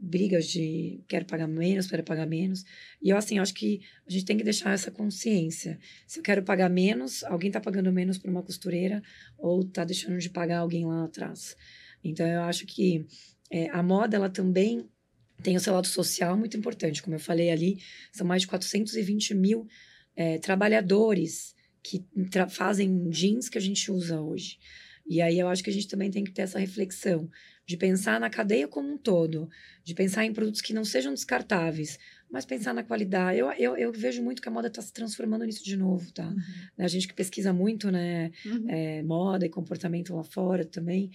brigas de quero pagar menos, quero pagar menos. E eu, assim, acho que a gente tem que deixar essa consciência. Se eu quero pagar menos, alguém está pagando menos para uma costureira ou está deixando de pagar alguém lá atrás. Então, eu acho que é, a moda, ela também tem o seu lado social muito importante. Como eu falei ali, são mais de 420 mil é, trabalhadores que fazem jeans que a gente usa hoje. E aí eu acho que a gente também tem que ter essa reflexão de pensar na cadeia como um todo, de pensar em produtos que não sejam descartáveis, mas pensar na qualidade. Eu, eu, eu vejo muito que a moda está se transformando nisso de novo, tá? Uhum. A gente que pesquisa muito, né, uhum. é, moda e comportamento lá fora também,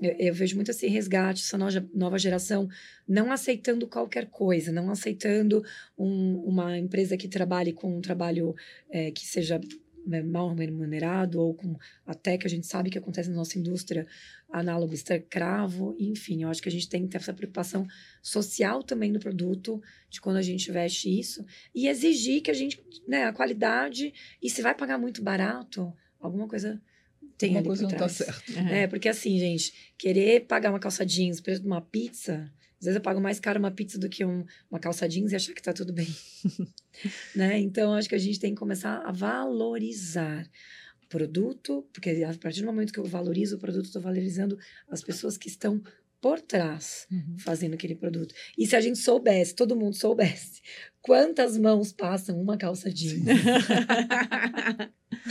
eu, eu, vejo muito esse resgate, essa nova, nova geração não aceitando qualquer coisa, não aceitando um, uma empresa que trabalhe com um trabalho é, que seja né, mal remunerado ou com até que a gente sabe que acontece na nossa indústria análogo escravo, enfim, eu acho que a gente tem que ter essa preocupação social também do produto, de quando a gente veste isso, e exigir que a gente, né, a qualidade, e se vai pagar muito barato, alguma coisa tem Uma ali coisa por não trás. tá certo. Uhum. É, porque assim, gente, querer pagar uma calça jeans preço de uma pizza, às vezes eu pago mais caro uma pizza do que um, uma calça jeans e achar que tá tudo bem. né? Então, acho que a gente tem que começar a valorizar o produto, porque a partir do momento que eu valorizo o produto, estou valorizando as pessoas que estão por trás uhum. fazendo aquele produto. E se a gente soubesse, todo mundo soubesse, quantas mãos passam uma calça jeans?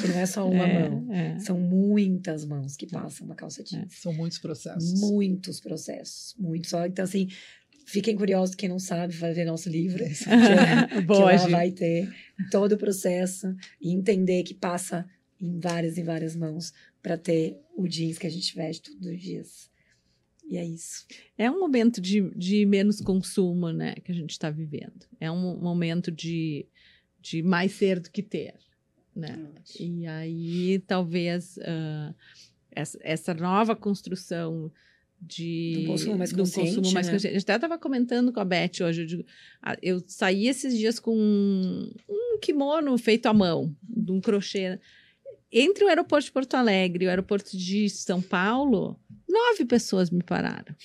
que não é só uma é, mão, é. são muitas mãos que passam uma calça jeans. É, são muitos processos. Muitos processos, muitos. Então, assim, fiquem curiosos, quem não sabe, vai ver nosso livro, que, Boa, que lá vai ter todo o processo e entender que passa em várias e várias mãos para ter o jeans que a gente veste todos os dias. E é isso. É um momento de, de menos consumo, né, que a gente está vivendo. É um momento de, de mais ser do que ter, né? E aí, talvez, uh, essa, essa nova construção de um consumo mais consciente, consumo mais né? consciente. Eu até estava comentando com a Beth hoje. Eu, digo, eu, saí esses dias com um, um kimono feito à mão, de um crochê. Entre o aeroporto de Porto Alegre e o aeroporto de São Paulo, Nove pessoas me pararam.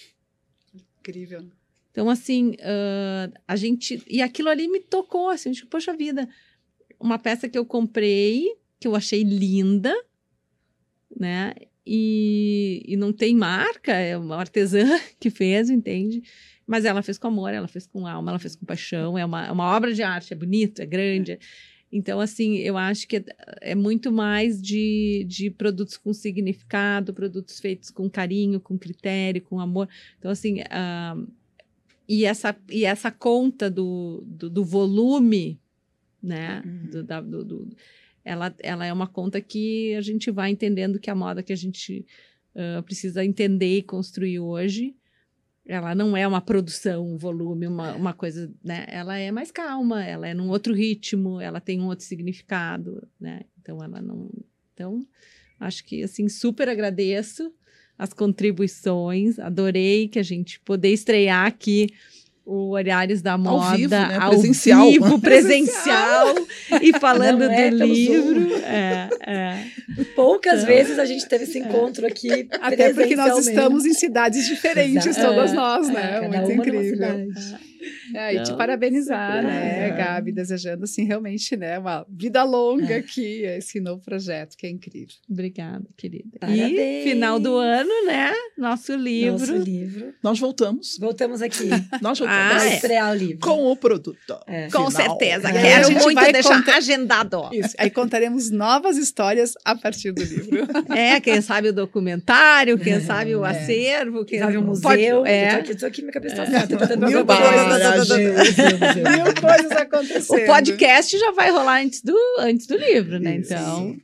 Incrível. Então, assim, uh, a gente. E aquilo ali me tocou, assim, tipo, poxa vida, uma peça que eu comprei, que eu achei linda, né? E, e não tem marca, é uma artesã que fez, entende? Mas ela fez com amor, ela fez com alma, ela fez com paixão, é uma, é uma obra de arte, é bonito, é grande. É então, assim, eu acho que é, é, muito mais de, de produtos com significado, produtos feitos com carinho, com critério, com amor. Então, assim, uh, e, essa, e essa conta do, do, do volume, né? Uhum. Do, da, do, do, ela, ela é uma conta que a gente vai entendendo que a moda que a gente uh, precisa entender e construir hoje ela não é uma produção, um volume, uma, uma coisa, né? Ela é mais calma, ela é num outro ritmo, ela tem um outro significado, né? Então ela não. Então, acho que assim, super agradeço as contribuições, adorei que a gente poder estrear aqui o Olhares da Moda ao vivo, né? ao presencial. vivo, presencial, e falando é do livro. É, é. Poucas então, vezes a gente teve esse é. encontro aqui. Até porque nós estamos em cidades diferentes, Exato. todas nós, né? É, Muito incrível. É, e te parabenizar, né, Gabi, desejando assim realmente, né, uma vida longa é. aqui, esse novo projeto, que é incrível. Obrigada, querida. Parabéns. E final do ano, né, nosso livro. Nosso livro. Nós voltamos. Voltamos aqui. Nós voltamos. Ah, é. estrear o livro. Com o produto. É. Com certeza. É. Quero a gente muito vai deixar contar... agendado. Isso. Aí contaremos novas histórias a partir do livro. É, quem sabe o documentário, quem sabe o é. acervo, quem sabe o museu. Pode... É. Eu tô aqui, tô aqui minha cabeça tá é. Mil Mil coisas acontecendo. O podcast já vai rolar antes do, antes do livro, né? Isso. Então.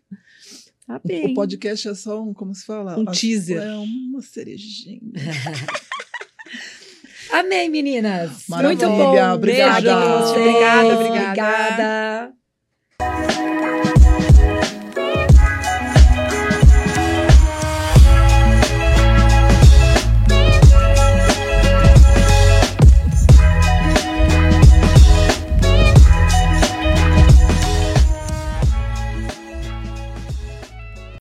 Tá bem. O podcast é só um, como se fala? Um teaser. É uma cerejinha. Amém, meninas. Maravilha, Muito bom. Obrigada. Beijo, obrigada, obrigada. obrigada.